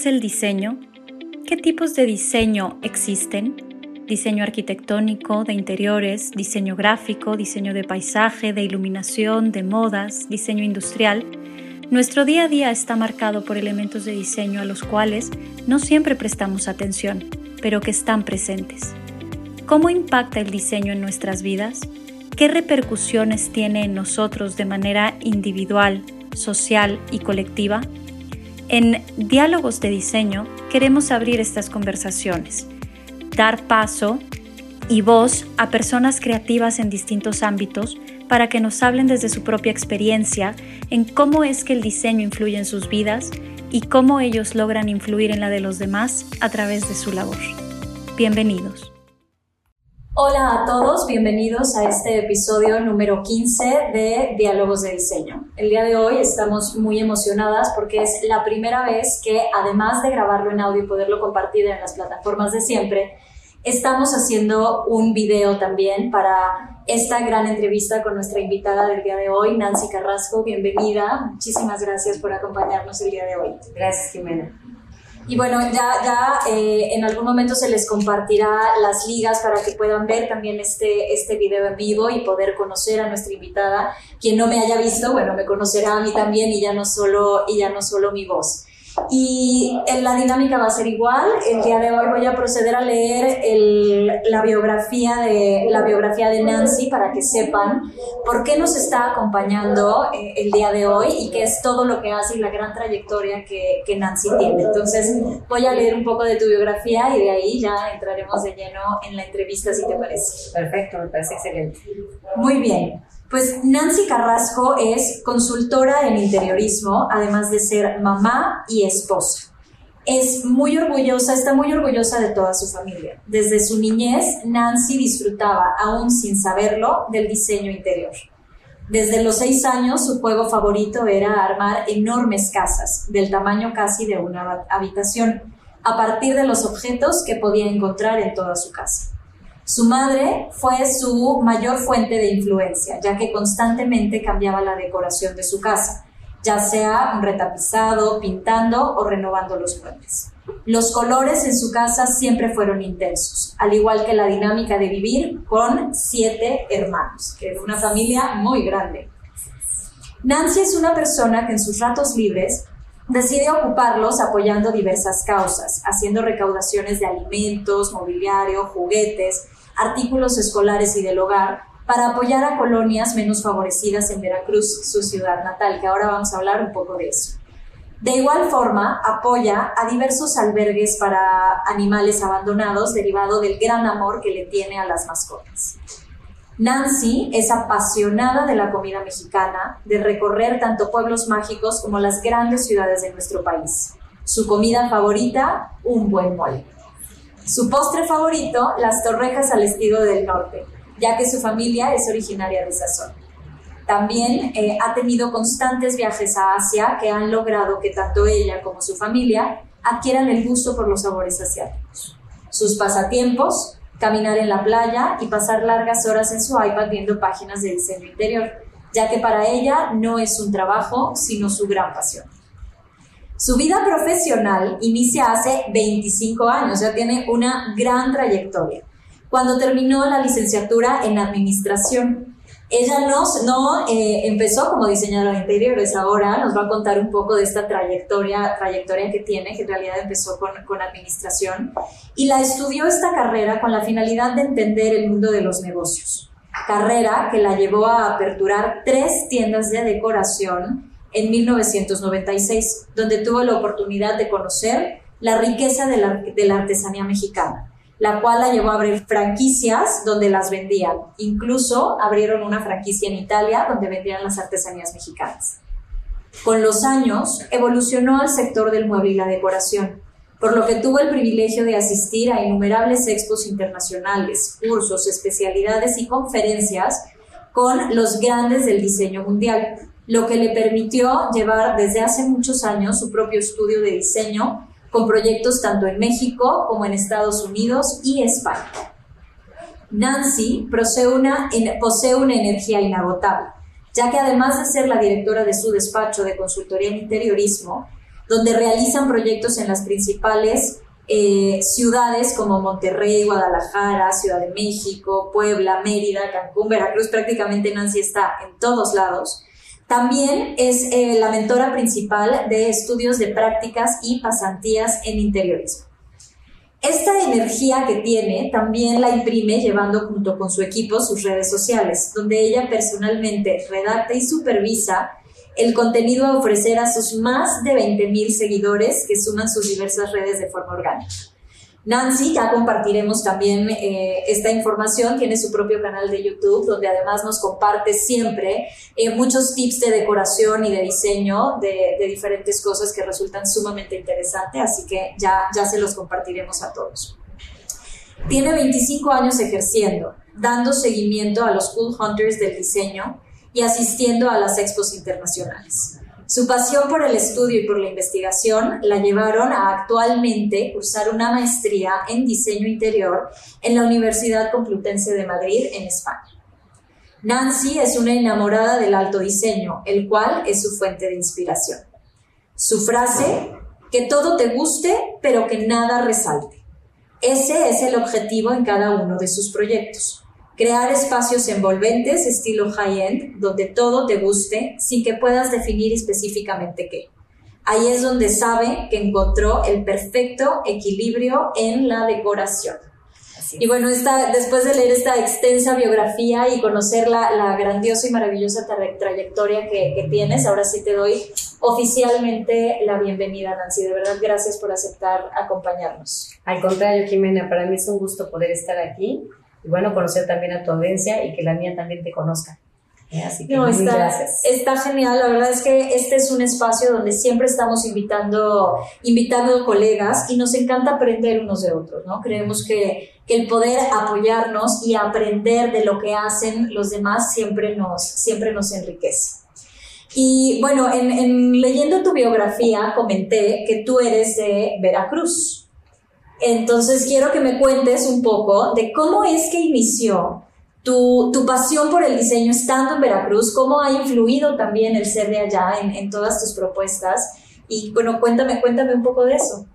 es el diseño? ¿Qué tipos de diseño existen? Diseño arquitectónico, de interiores, diseño gráfico, diseño de paisaje, de iluminación, de modas, diseño industrial. Nuestro día a día está marcado por elementos de diseño a los cuales no siempre prestamos atención, pero que están presentes. ¿Cómo impacta el diseño en nuestras vidas? ¿Qué repercusiones tiene en nosotros de manera individual, social y colectiva? En Diálogos de Diseño queremos abrir estas conversaciones, dar paso y voz a personas creativas en distintos ámbitos para que nos hablen desde su propia experiencia en cómo es que el diseño influye en sus vidas y cómo ellos logran influir en la de los demás a través de su labor. Bienvenidos. Hola a todos, bienvenidos a este episodio número 15 de Diálogos de Diseño. El día de hoy estamos muy emocionadas porque es la primera vez que además de grabarlo en audio y poderlo compartir en las plataformas de siempre, estamos haciendo un video también para esta gran entrevista con nuestra invitada del día de hoy, Nancy Carrasco. Bienvenida, muchísimas gracias por acompañarnos el día de hoy. Gracias, Jimena. Y bueno, ya, ya eh, en algún momento se les compartirá las ligas para que puedan ver también este, este video en vivo y poder conocer a nuestra invitada. Quien no me haya visto, bueno, me conocerá a mí también y ya no solo, y ya no solo mi voz. Y la dinámica va a ser igual. El día de hoy voy a proceder a leer la, biografía de, la biografía de Nancy para que sepan por qué nos está acompañando eh, el día de hoy y qué es todo lo que hace y la gran trayectoria que, que Nancy tiene. Entonces voy a leer un poco de tu biografía y de ahí ya entraremos de lleno en la entrevista, si te parece. Perfecto, me parece excelente. Muy bien. Pues Nancy Carrasco es consultora en interiorismo, además de ser mamá y esposa. Es muy orgullosa, está muy orgullosa de toda su familia. Desde su niñez, Nancy disfrutaba, aún sin saberlo, del diseño interior. Desde los seis años, su juego favorito era armar enormes casas, del tamaño casi de una habitación, a partir de los objetos que podía encontrar en toda su casa. Su madre fue su mayor fuente de influencia, ya que constantemente cambiaba la decoración de su casa, ya sea retapizado, pintando o renovando los muebles. Los colores en su casa siempre fueron intensos, al igual que la dinámica de vivir con siete hermanos, que es una familia muy grande. Nancy es una persona que en sus ratos libres decide ocuparlos apoyando diversas causas, haciendo recaudaciones de alimentos, mobiliario, juguetes, artículos escolares y del hogar para apoyar a colonias menos favorecidas en Veracruz, su ciudad natal, que ahora vamos a hablar un poco de eso. De igual forma, apoya a diversos albergues para animales abandonados derivado del gran amor que le tiene a las mascotas. Nancy es apasionada de la comida mexicana, de recorrer tanto pueblos mágicos como las grandes ciudades de nuestro país. Su comida favorita, un buen mole. Su postre favorito, las torrejas al estilo del norte, ya que su familia es originaria de esa. También eh, ha tenido constantes viajes a Asia que han logrado que tanto ella como su familia adquieran el gusto por los sabores asiáticos. Sus pasatiempos, caminar en la playa y pasar largas horas en su iPad viendo páginas de diseño interior, ya que para ella no es un trabajo, sino su gran pasión. Su vida profesional inicia hace 25 años, ya tiene una gran trayectoria. Cuando terminó la licenciatura en administración, ella no, no eh, empezó como diseñadora de interiores, ahora nos va a contar un poco de esta trayectoria, trayectoria que tiene, que en realidad empezó con, con administración, y la estudió esta carrera con la finalidad de entender el mundo de los negocios. Carrera que la llevó a aperturar tres tiendas de decoración en 1996, donde tuvo la oportunidad de conocer la riqueza de la, de la, artesanía mexicana, la cual la llevó a abrir franquicias donde las vendían. Incluso abrieron una franquicia en Italia donde vendían las artesanías mexicanas. Con los años, evolucionó al sector del mueble y la decoración, por lo que tuvo el privilegio de asistir a innumerables expos internacionales, cursos, especialidades y conferencias con los grandes del diseño mundial, lo que le permitió llevar desde hace muchos años su propio estudio de diseño con proyectos tanto en México como en Estados Unidos y España. Nancy posee una, posee una energía inagotable, ya que además de ser la directora de su despacho de consultoría en interiorismo, donde realizan proyectos en las principales eh, ciudades como Monterrey, Guadalajara, Ciudad de México, Puebla, Mérida, Cancún, Veracruz, prácticamente Nancy está en todos lados. También es eh, la mentora principal de estudios de prácticas y pasantías en interiorismo. Esta energía que tiene también la imprime llevando junto con su equipo sus redes sociales, donde ella personalmente redacta y supervisa el contenido a ofrecer a sus más de 20.000 seguidores que suman sus diversas redes de forma orgánica. Nancy, ya compartiremos también eh, esta información, tiene su propio canal de YouTube donde además nos comparte siempre eh, muchos tips de decoración y de diseño de, diferentes cosas que resultan sumamente interesantes, así que ya, ya se los compartiremos a todos. Tiene 25 años ejerciendo, dando seguimiento a los Cool Hunters del diseño y asistiendo a las expos internacionales. Su pasión por el estudio y por la investigación la llevaron a actualmente cursar una maestría en diseño interior en la Universidad Complutense de Madrid, en España. Nancy es una enamorada del alto diseño, el cual es su fuente de inspiración. Su frase, que todo te guste, pero que nada resalte. Ese es el objetivo en cada uno de sus proyectos crear espacios envolventes estilo high-end, donde todo te guste sin que puedas definir específicamente qué. Ahí es donde sabe que encontró el perfecto equilibrio en la decoración. Y bueno, esta, después de leer esta extensa biografía y conocer la, la grandiosa y maravillosa trayectoria que, que, tienes, ahora sí te doy oficialmente la bienvenida, Nancy. De verdad, gracias por aceptar acompañarnos. Al contrario, Jimena, para mí es un gusto poder estar aquí y bueno, conocer también a tu audiencia y que la mía también te conozca. ¿Eh? Así que no, muy está, gracias. Está genial, la verdad es que este es un espacio donde siempre estamos invitando, invitando colegas y nos encanta aprender unos de otros, ¿no? Creemos que, que el poder apoyarnos y aprender de lo que hacen los demás siempre nos, siempre nos enriquece. Y bueno, en, en leyendo tu biografía comenté que tú eres de Veracruz. Entonces quiero que me cuentes un poco de cómo es que inició tu, tu, pasión por el diseño estando en Veracruz, cómo ha influido también el ser de allá en, en todas tus propuestas. Y bueno, cuéntame, cuéntame un poco de eso.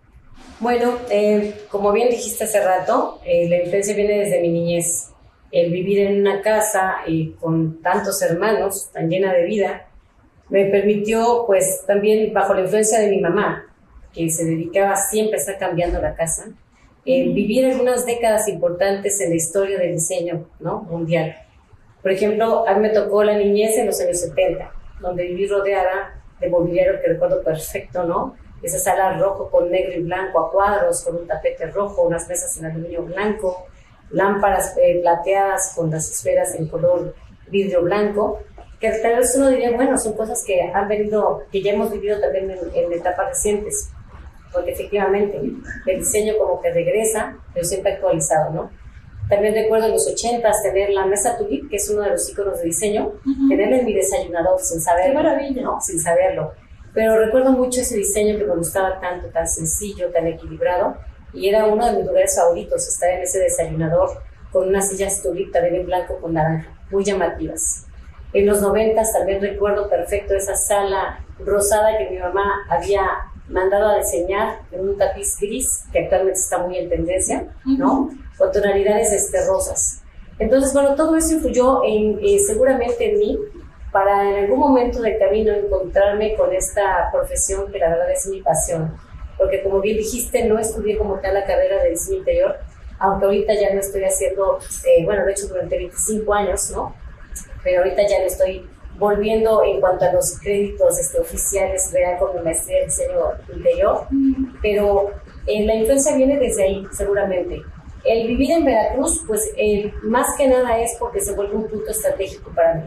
Bueno, eh, como bien dijiste hace rato, eh, la influencia viene desde mi niñez. El vivir en una casa y con tantos hermanos, tan llena de vida, me permitió, pues también bajo la influencia de mi mamá, que se dedicaba siempre a estar cambiando la casa, eh, vivir algunas décadas importantes en la historia del diseño ¿no? mundial. Por ejemplo, a mí me tocó la niñez en los años 70, donde viví rodeada de mobiliario que recuerdo perfecto, ¿no? Esa sala rojo con negro y blanco a cuadros, con un tapete rojo, unas mesas en aluminio blanco, lámparas eh, plateadas con las esferas en color vidrio blanco, que tal vez uno diría, bueno, son cosas que han venido, que ya hemos vivido también en, en etapas recientes porque efectivamente el diseño como que regresa, pero siempre actualizado, ¿no? También recuerdo en los 80 tener la mesa tulip, que es uno de los iconos de diseño, uh-huh. tenerla en mi desayunador sin saberlo. ¡Qué maravilla! ¿no? Sin saberlo. Pero recuerdo mucho ese diseño que me gustaba tanto, tan sencillo, tan equilibrado, y era uno de mis lugares favoritos, estar en ese desayunador con unas sillas tulip también en blanco con naranja, muy llamativas. En los 90 también recuerdo perfecto esa sala rosada que mi mamá había mandado a diseñar en un tapiz gris, que actualmente está muy en tendencia, ¿no? Con tonalidades este, rosas. Entonces, bueno, todo eso influyó en, eh, seguramente en mí para en algún momento del camino encontrarme con esta profesión que la verdad es mi pasión. Porque como bien dijiste, no estudié como tal la carrera de diseño interior, aunque ahorita ya no estoy haciendo, eh, bueno, de hecho durante 25 años, ¿no? Pero ahorita ya no estoy volviendo en cuanto a los créditos este, oficiales, real con mi maestría en diseño interior, pero eh, la influencia viene desde ahí, seguramente. El vivir en Veracruz, pues eh, más que nada es porque se vuelve un punto estratégico para mí.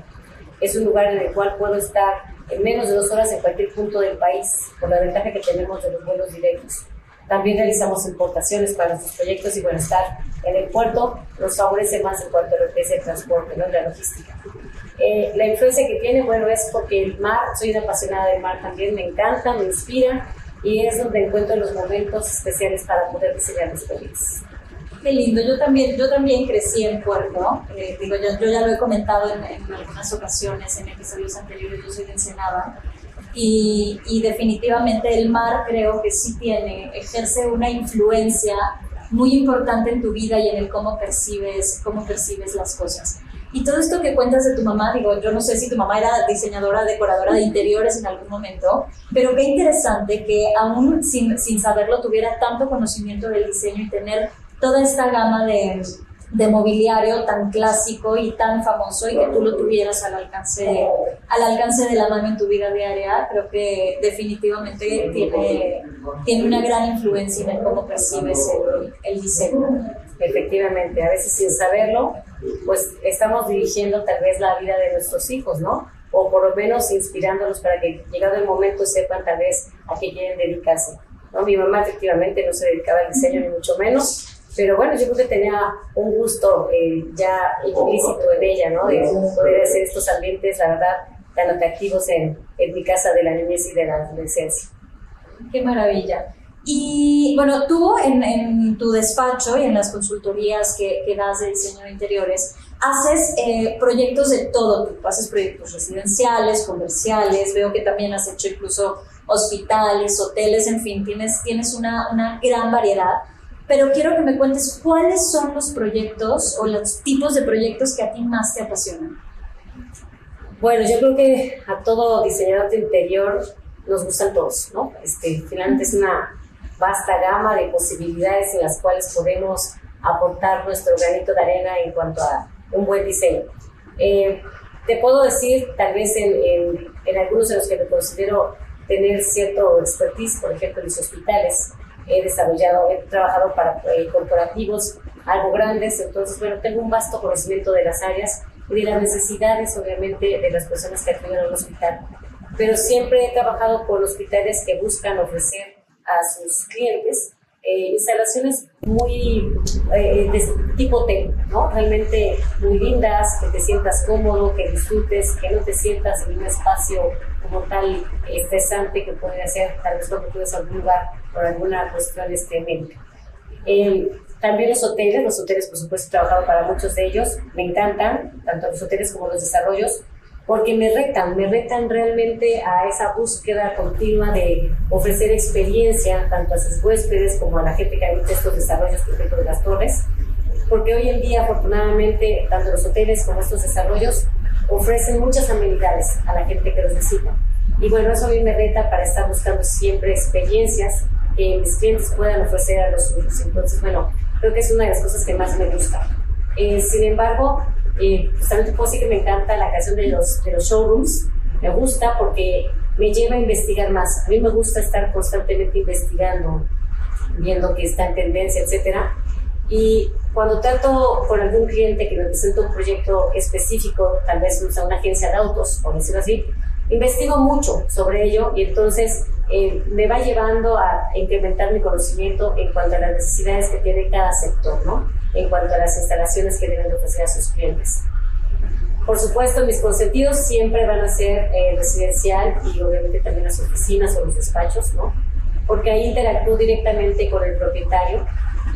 Es un lugar en el cual puedo estar en menos de dos horas en cualquier punto del país, por la ventaja que tenemos de los vuelos directos. También realizamos importaciones para nuestros proyectos y bueno, estar en el puerto nos favorece más en cuanto a lo que es el transporte, ¿no? la logística. Eh, la influencia que tiene, bueno, es porque el mar, soy una apasionada del mar también, me encanta, me inspira y es donde encuentro los momentos especiales para poder diseñar mis proyectos. Qué lindo, yo también, yo también crecí en Puerto, eh, digo, yo, yo, ya lo he comentado en, en, algunas ocasiones, en episodios anteriores, yo soy de Ensenada, y, y definitivamente el mar creo que sí tiene, ejerce una influencia muy importante en tu vida y en el cómo percibes, cómo percibes las cosas. Y todo esto que cuentas de tu mamá, digo, yo no sé si tu mamá era diseñadora, decoradora de interiores en algún momento, pero qué interesante que aún sin, sin saberlo tuviera tanto conocimiento del diseño y tener toda esta gama de, de mobiliario tan clásico y tan famoso y que tú lo tuvieras al alcance, al alcance de la mano en tu vida diaria, creo que definitivamente tiene, tiene una gran influencia en cómo percibes el, el diseño. Efectivamente, a veces sin saberlo, pues estamos dirigiendo tal vez la vida de nuestros hijos, ¿no? O por lo menos inspirándolos para que llegado el momento sepan tal vez a qué quieren dedicarse. ¿no? Mi mamá efectivamente no se dedicaba al diseño ni mucho menos, pero bueno, yo creo que tenía un gusto eh, ya implícito en ella, ¿no? De poder hacer estos ambientes, la verdad, tan atractivos en, en mi casa de la niñez y de la adolescencia. Qué maravilla. Y bueno, tú en, en, tu despacho y en las consultorías que, que das de diseño de interiores, haces eh, proyectos de todo tipo, haces proyectos residenciales, comerciales, veo que también has hecho incluso hospitales, hoteles, en fin, tienes, tienes una, una gran variedad pero quiero que me cuentes cuáles son los proyectos o los tipos de proyectos que a ti más te apasionan. Bueno, yo creo que a todo diseñador de interior nos gustan todos, ¿no? Este, finalmente es una vasta gama de posibilidades en las cuales podemos aportar nuestro granito de arena en cuanto a un buen diseño. Eh, te puedo decir, tal vez en, en, en, algunos de los que me considero tener cierto expertise, por ejemplo, en los hospitales, he desarrollado, he trabajado para eh, corporativos algo grandes, entonces, bueno, tengo un vasto conocimiento de las áreas y de las necesidades, obviamente, de las personas que acuden a un hospital. Pero siempre he trabajado con hospitales que buscan ofrecer a sus clientes eh, instalaciones muy eh, de tipo T, ¿no? Realmente muy lindas, que te sientas cómodo, que disfrutes, que no te sientas en un espacio como tal estresante que puede ser tal vez lo que a algún lugar por alguna cuestión este, médica. Eh, también los hoteles, los hoteles por supuesto he trabajado para muchos de ellos, me encantan, tanto los hoteles como los desarrollos, porque me retan, me retan realmente a esa búsqueda continua de ofrecer experiencia tanto a sus huéspedes como a la gente que habita estos desarrollos, por ejemplo, de las torres, porque hoy en día afortunadamente tanto los hoteles como estos desarrollos ofrecen muchas amenidades a la gente que los visita. Y bueno, eso a mí me reta para estar buscando siempre experiencias que mis clientes puedan ofrecer a los suyos. Entonces, bueno, creo que es una de las cosas que más me gusta. Eh, sin embargo, eh, pues también puedo decir que me encanta la creación de los, de los showrooms. Me gusta porque me lleva a investigar más. A mí me gusta estar constantemente investigando, viendo que está en tendencia, etcétera. Y cuando trato con algún cliente que me presenta un proyecto específico, tal vez usa una agencia de autos, por decirlo así, investigo mucho sobre ello y entonces eh, me va llevando a incrementar mi conocimiento en cuanto a las necesidades que tiene cada sector, ¿no? En cuanto a las instalaciones que deben ofrecer a sus clientes. Por supuesto, mis consentidos siempre van a ser eh, residencial y obviamente también las oficinas o los despachos, ¿no? Porque ahí interactúo directamente con el propietario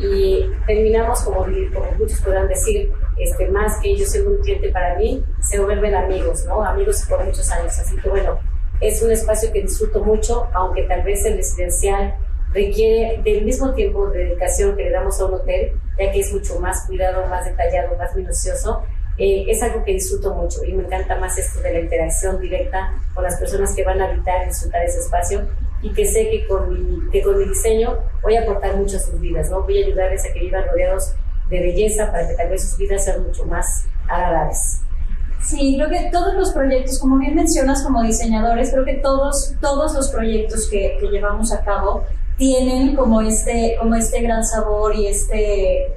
y terminamos, como, como muchos podrán decir, este, más que ellos ser un cliente para mí, se vuelven amigos, ¿no? Amigos por muchos años. Así que bueno, es un espacio que disfruto mucho, aunque tal vez el residencial requiere del mismo tiempo de dedicación que le damos a un hotel, ya que es mucho más cuidado, más detallado, más minucioso. Eh, es algo que disfruto mucho y me encanta más esto de la interacción directa con las personas que van a habitar y disfrutar ese espacio y que sé que con mi, que con mi diseño voy a aportar mucho a sus vidas, ¿no? Voy a ayudarles a que vivan rodeados de belleza para que tal vez sus vidas sean mucho más agradables. Sí, creo que todos los proyectos, como bien mencionas como diseñadores, creo que todos, todos los proyectos que, que llevamos a cabo tienen como este, como este gran sabor y este,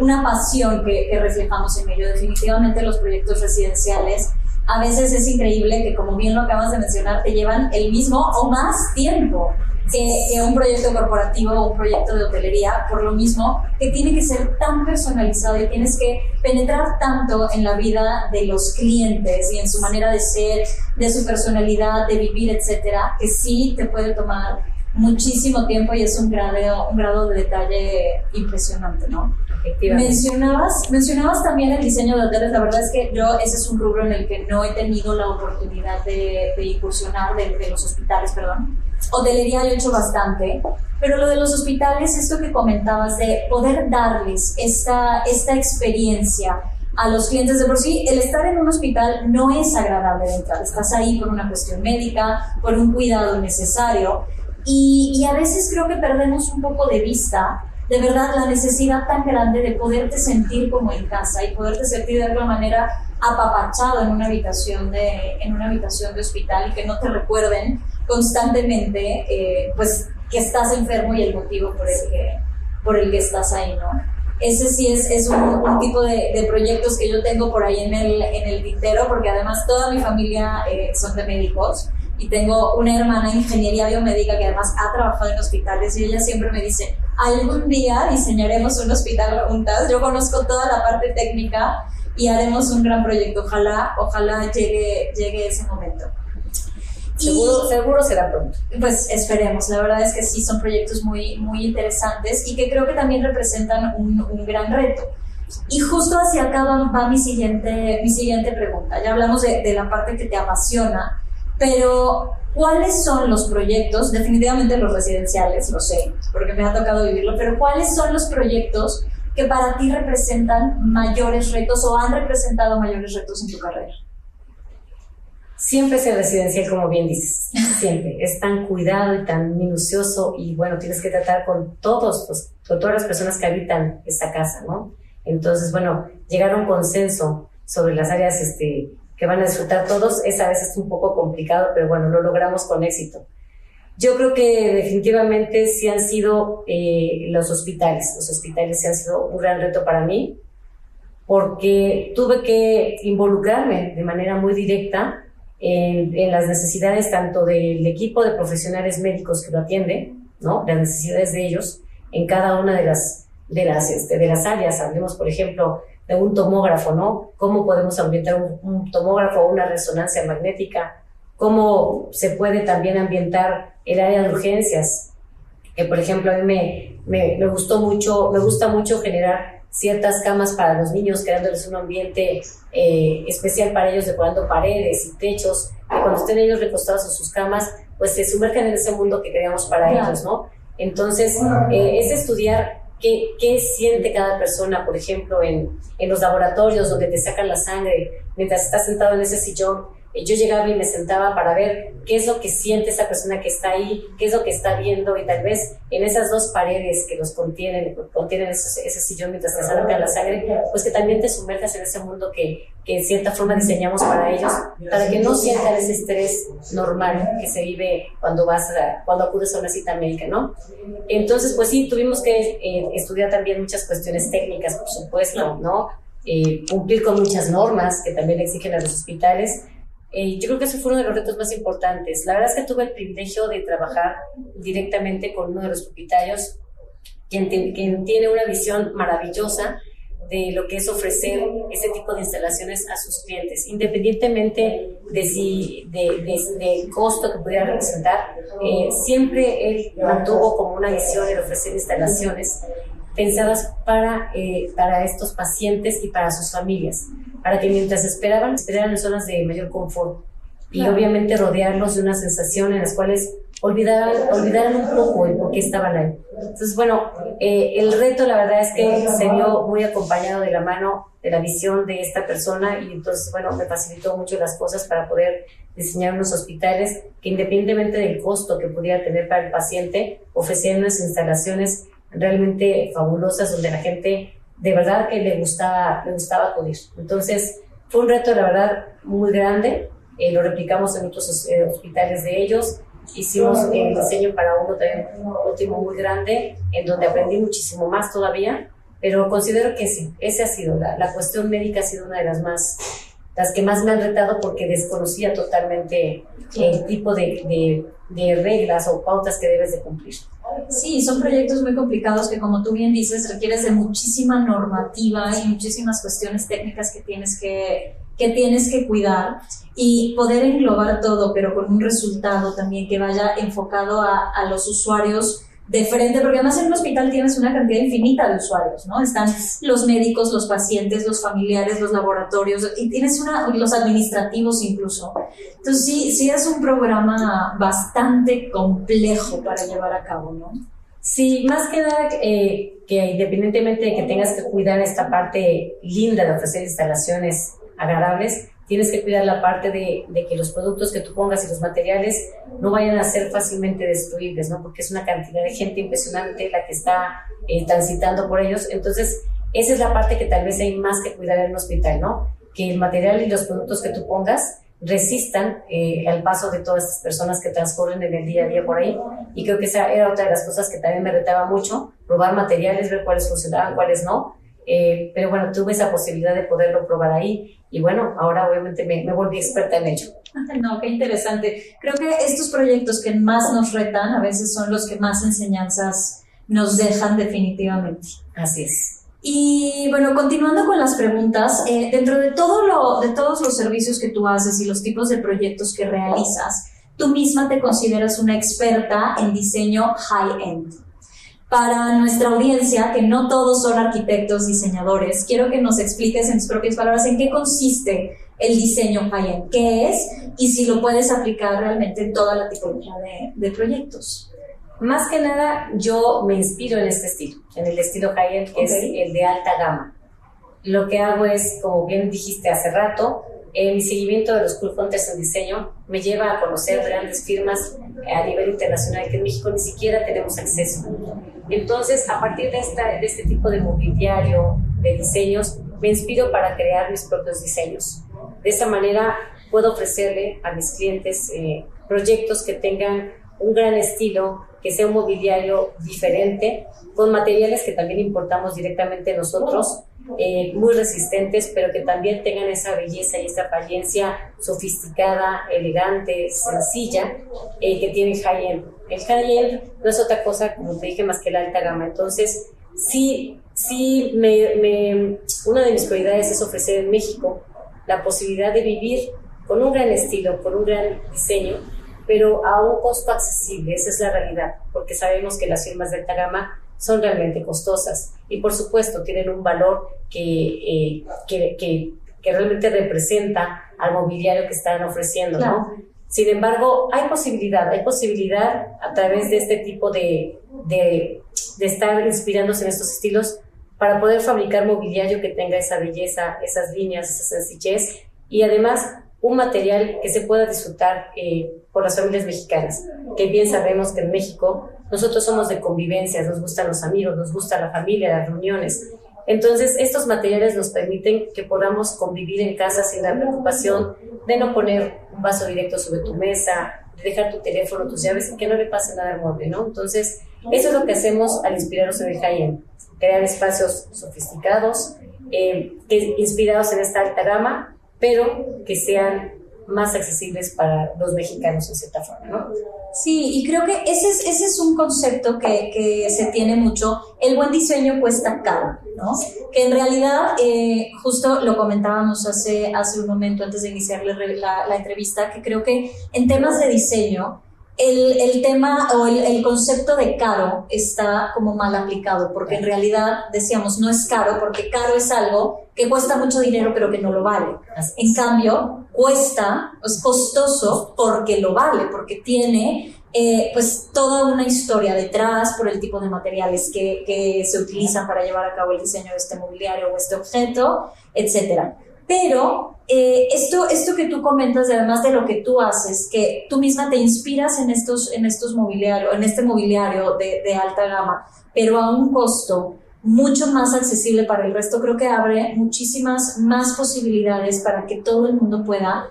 una pasión que, que reflejamos en ello. Definitivamente los proyectos residenciales a veces es increíble que, como bien lo acabas de mencionar, te llevan el mismo o más tiempo que, un proyecto corporativo o un proyecto de hotelería, por lo mismo que tiene que ser tan personalizado y tienes que penetrar tanto en la vida de los clientes y en su manera de ser, de su personalidad, de vivir, etcétera, que sí te puede tomar muchísimo tiempo y es un grado, un grado de detalle impresionante, ¿no? Mencionabas, mencionabas también el diseño de hoteles. La verdad es que yo, ese es un rubro en el que no he tenido la oportunidad de, incursionar, de, de, los hospitales, perdón. Hotelería yo he hecho bastante, pero lo de los hospitales, esto que comentabas, de poder darles esta, esta experiencia a los clientes de por sí, el estar en un hospital no es agradable de entrada. Estás ahí por una cuestión médica, por un cuidado necesario. Y, y a veces creo que perdemos un poco de vista de verdad la necesidad tan grande de poderte sentir como en casa y poderte sentir de alguna manera apapachado en una habitación de, en una habitación de hospital y que no te recuerden constantemente eh, pues que estás enfermo y el motivo por el que, por el que estás ahí, ¿no? Ese sí es, es un, tipo de, de, proyectos que yo tengo por ahí en el, en el tintero, porque además toda mi familia eh, son de médicos y tengo una hermana en ingeniería biomédica que además ha trabajado en hospitales y ella siempre me dice, algún día diseñaremos un hospital juntas, yo conozco toda la parte técnica y haremos un gran proyecto, ojalá, ojalá llegue, llegue ese momento. Seguro, seguro será pronto. Pues esperemos, la verdad es que sí, son proyectos muy, muy interesantes y que creo que también representan un, un gran reto. Y justo hacia acá va, mi, siguiente, mi siguiente pregunta. Ya hablamos de, de la parte que te apasiona, pero, ¿cuáles son los proyectos? Definitivamente los residenciales, lo sé, porque me ha tocado vivirlo, pero ¿cuáles son los proyectos que para ti representan mayores retos o han representado mayores retos en tu carrera? Siempre es el residencial, como bien dices, siempre. Es tan cuidado y tan minucioso y bueno, tienes que tratar con todos, pues, con todas las personas que habitan esta casa, ¿no? Entonces, bueno, llegar a un consenso sobre las áreas este, que van a disfrutar todos, es a veces un poco complicado, pero bueno, lo logramos con éxito. Yo creo que definitivamente sí han sido eh, los hospitales, los hospitales sí han sido un gran reto para mí, porque tuve que involucrarme de manera muy directa en, en, las necesidades tanto del equipo de profesionales médicos que lo atiende, ¿no? las necesidades de ellos en cada una de las, de las, este, de las áreas. Hablemos, por ejemplo, de un tomógrafo, ¿no? ¿Cómo podemos ambientar un, tomógrafo o una resonancia magnética? ¿Cómo se puede también ambientar el área de urgencias? Que, por ejemplo, a mí me, me, me gustó mucho, me gusta mucho generar ciertas camas para los niños, creándoles un ambiente eh, especial para ellos, decorando paredes y techos, que cuando estén ellos recostados en sus camas, pues se sumerjan en ese mundo que creamos para ellos, ¿no? Entonces, eh, es estudiar qué, qué siente cada persona, por ejemplo, en, en los laboratorios donde te sacan la sangre, mientras estás sentado en ese sillón, yo llegaba y me sentaba para ver qué es lo que siente esa persona que está ahí, qué es lo que está viendo y tal vez en esas dos paredes que los contienen, contienen ese, ese sillón mientras te saca la sangre, pues que también te sumerjas en ese mundo que, que en cierta forma diseñamos para ellos, para que no sientan ese estrés normal que se vive cuando vas a, cuando acudes a una cita médica, ¿no? Entonces, pues sí, tuvimos que eh, estudiar también muchas cuestiones técnicas, por supuesto, ¿no? Eh, cumplir con muchas normas que también exigen a los hospitales, eh, yo creo que ese fue uno de los retos más importantes. La verdad es que tuve el privilegio de trabajar directamente con uno de los propietarios, quien, quien tiene una visión maravillosa de lo que es ofrecer ese tipo de instalaciones a sus clientes, independientemente de si de, de, costo que pudiera representar, eh, siempre él mantuvo como una visión el ofrecer instalaciones pensadas para, eh, para estos pacientes y para sus familias para que mientras esperaban, esperaran en zonas de mayor confort y obviamente rodearlos de una sensación en las cuales olvidaran, olvidaran un poco el por qué estaban ahí. Entonces, bueno, eh, el reto la verdad es que se vio muy acompañado de la mano de la visión de esta persona y entonces, bueno, me facilitó mucho las cosas para poder diseñar unos hospitales que independientemente del costo que pudiera tener para el paciente, ofrecieran unas instalaciones realmente fabulosas donde la gente de verdad que le gustaba, le gustaba acudir. Entonces, fue un reto, la verdad, muy grande. Eh, lo replicamos en otros eh, hospitales de ellos. Hicimos el diseño para uno también último muy grande, en donde aprendí muchísimo más todavía, pero considero que sí, ese ha sido, la, la cuestión médica ha sido una de las más, las que más me han retado porque desconocía totalmente el tipo de, de, de reglas o pautas que debes de cumplir. Sí, son proyectos muy complicados que, como tú bien dices, requieres de muchísima normativa y muchísimas cuestiones técnicas que tienes que, que tienes que cuidar y poder englobar todo, pero con un resultado también que vaya enfocado a, a los usuarios de frente, porque además en un hospital tienes una cantidad infinita de usuarios, ¿no? Están los médicos, los pacientes, los familiares, los laboratorios, y tienes una, los administrativos incluso. Entonces sí, sí es un programa bastante complejo para llevar a cabo, ¿no? Sí, más que nada eh, que independientemente de que tengas que cuidar esta parte linda de ofrecer instalaciones agradables, tienes que cuidar la parte de, que los productos que tú pongas y los materiales no vayan a ser fácilmente destruibles, ¿no? Porque es una cantidad de gente impresionante la que está eh, transitando por ellos. Entonces, esa es la parte que tal vez hay más que cuidar en un hospital, ¿no? Que el material y los productos que tú pongas resistan eh, al paso de todas estas personas que transcurren en el día a día por ahí. Y creo que esa era otra de las cosas que también me retaba mucho, probar materiales, ver cuáles funcionaban, cuáles no. Eh, pero bueno, tuve esa posibilidad de poderlo probar ahí y bueno, ahora obviamente me, me, volví experta en ello. No, qué interesante. Creo que estos proyectos que más nos retan a veces son los que más enseñanzas nos dejan definitivamente. Así es. Y bueno, continuando con las preguntas, eh, dentro de, todo lo, de todos los servicios que tú haces y los tipos de proyectos que realizas, tú misma te consideras una experta en diseño high-end para nuestra audiencia, que no todos son arquitectos, diseñadores, quiero que nos expliques en tus propias palabras en qué consiste el diseño high-end, qué es y si lo puedes aplicar realmente en toda la tipología de, proyectos. Más que nada, yo me inspiro en este estilo, en el estilo high-end, que es el de alta gama. Lo que hago es, como bien dijiste hace rato, eh, mi seguimiento de los Cool Hunters en diseño me lleva a conocer grandes firmas a nivel internacional que en México ni siquiera tenemos acceso. Entonces, a partir de, esta, este tipo de mobiliario, de diseños, me inspiro para crear mis propios diseños. De esa manera puedo ofrecerle a mis clientes eh, proyectos que tengan un gran estilo, que sea un mobiliario diferente, con materiales que también importamos directamente nosotros, eh, muy resistentes, pero que también tengan esa belleza y esa apariencia sofisticada, elegante, sencilla, eh, que tiene high-end. El high-end no es otra cosa, como te dije, más que la alta gama. Entonces, sí, sí, me, una de mis prioridades es ofrecer en México la posibilidad de vivir con un gran estilo, con un gran diseño, pero a un costo accesible, esa es la realidad, porque sabemos que las firmas de alta gama son realmente costosas y por supuesto tienen un valor que, eh, que, que, que, realmente representa al mobiliario que están ofreciendo, ¿no? Sin embargo, hay posibilidad, hay posibilidad a través de este tipo de, de, estar inspirándose en estos estilos para poder fabricar mobiliario que tenga esa belleza, esas líneas, esa sencillez y además un material que se pueda disfrutar eh, por las familias mexicanas, que bien sabemos que en México nosotros somos de convivencia, nos gustan los amigos, nos gusta la familia, las reuniones. Entonces, estos materiales nos permiten que podamos convivir en casa sin la preocupación de no poner un vaso directo sobre tu mesa, de dejar tu teléfono, tus llaves y que no le pase nada al mueble, ¿no? Entonces, eso es lo que hacemos al inspirarnos en el high-end, crear espacios sofisticados, eh, inspirados en esta alta gama, pero que sean más accesibles para los mexicanos en cierta forma, ¿no? Sí, y creo que ese es, ese es un concepto que, que se tiene mucho. El buen diseño cuesta caro, ¿no? Que en realidad, eh, justo lo comentábamos hace, hace un momento antes de iniciar la, la entrevista, que creo que en temas de diseño, el, el, tema o el, el, concepto de caro está como mal aplicado, porque en realidad decíamos no es caro, porque caro es algo que cuesta mucho dinero pero que no lo vale. En cambio, cuesta, es costoso porque lo vale, porque tiene eh, pues toda una historia detrás por el tipo de materiales que, que se utilizan para llevar a cabo el diseño de este mobiliario o este objeto, etcétera. Pero eh, esto, esto que tú comentas, además de lo que tú haces, que tú misma te inspiras en estos, en estos mobiliarios, en este mobiliario de, de alta gama, pero a un costo mucho más accesible para el resto, creo que abre muchísimas más posibilidades para que todo el mundo pueda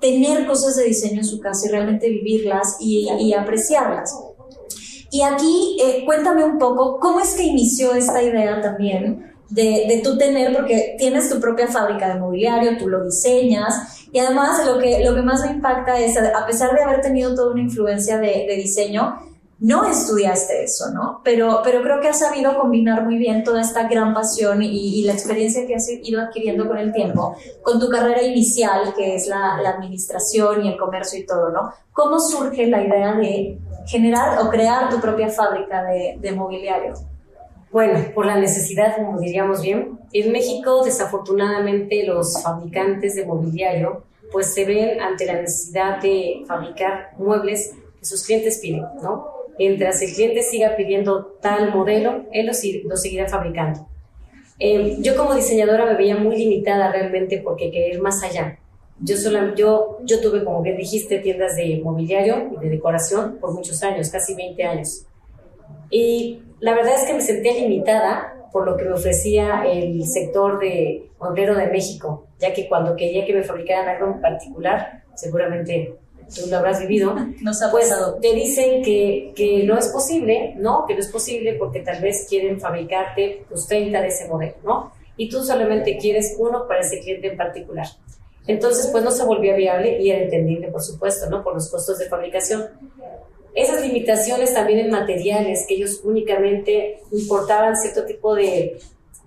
tener cosas de diseño en su casa y realmente vivirlas y, y apreciarlas. Y aquí, eh, cuéntame un poco, ¿cómo es que inició esta idea también de, de tú tener, porque tienes tu propia fábrica de mobiliario, tú lo diseñas, y además lo que, lo que más me impacta es, a pesar de haber tenido toda una influencia de, diseño, no estudiaste eso, ¿no? Pero, pero creo que has sabido combinar muy bien toda esta gran pasión y, la experiencia que has ido adquiriendo con el tiempo, con tu carrera inicial, que es la, administración y el comercio y todo, ¿no? ¿Cómo surge la idea de generar o crear tu propia fábrica de mobiliario? Bueno, por la necesidad, como diríamos bien. En México, desafortunadamente, los fabricantes de mobiliario pues se ven ante la necesidad de fabricar muebles que sus clientes piden, ¿no? Mientras el cliente siga pidiendo tal modelo, él lo, seguirá fabricando. Eh, yo como diseñadora me veía muy limitada realmente porque quería ir más allá. Yo, sola, yo, yo tuve, como bien dijiste, tiendas de mobiliario y de decoración por muchos años, casi 20 años. Y la verdad es que me sentía limitada por lo que me ofrecía el sector de obrero de México, ya que cuando quería que me fabricaran algo en particular, seguramente tú lo habrás vivido, pues te dicen que, que, no es posible, ¿no? Que no es posible porque tal vez quieren fabricarte pues 30 de ese modelo, ¿no? Y tú solamente quieres uno para ese cliente en particular. Entonces, pues no se volvía viable y era entendible, por supuesto, ¿no? Por los costos de fabricación. Esas limitaciones también en materiales, que ellos únicamente importaban cierto tipo de,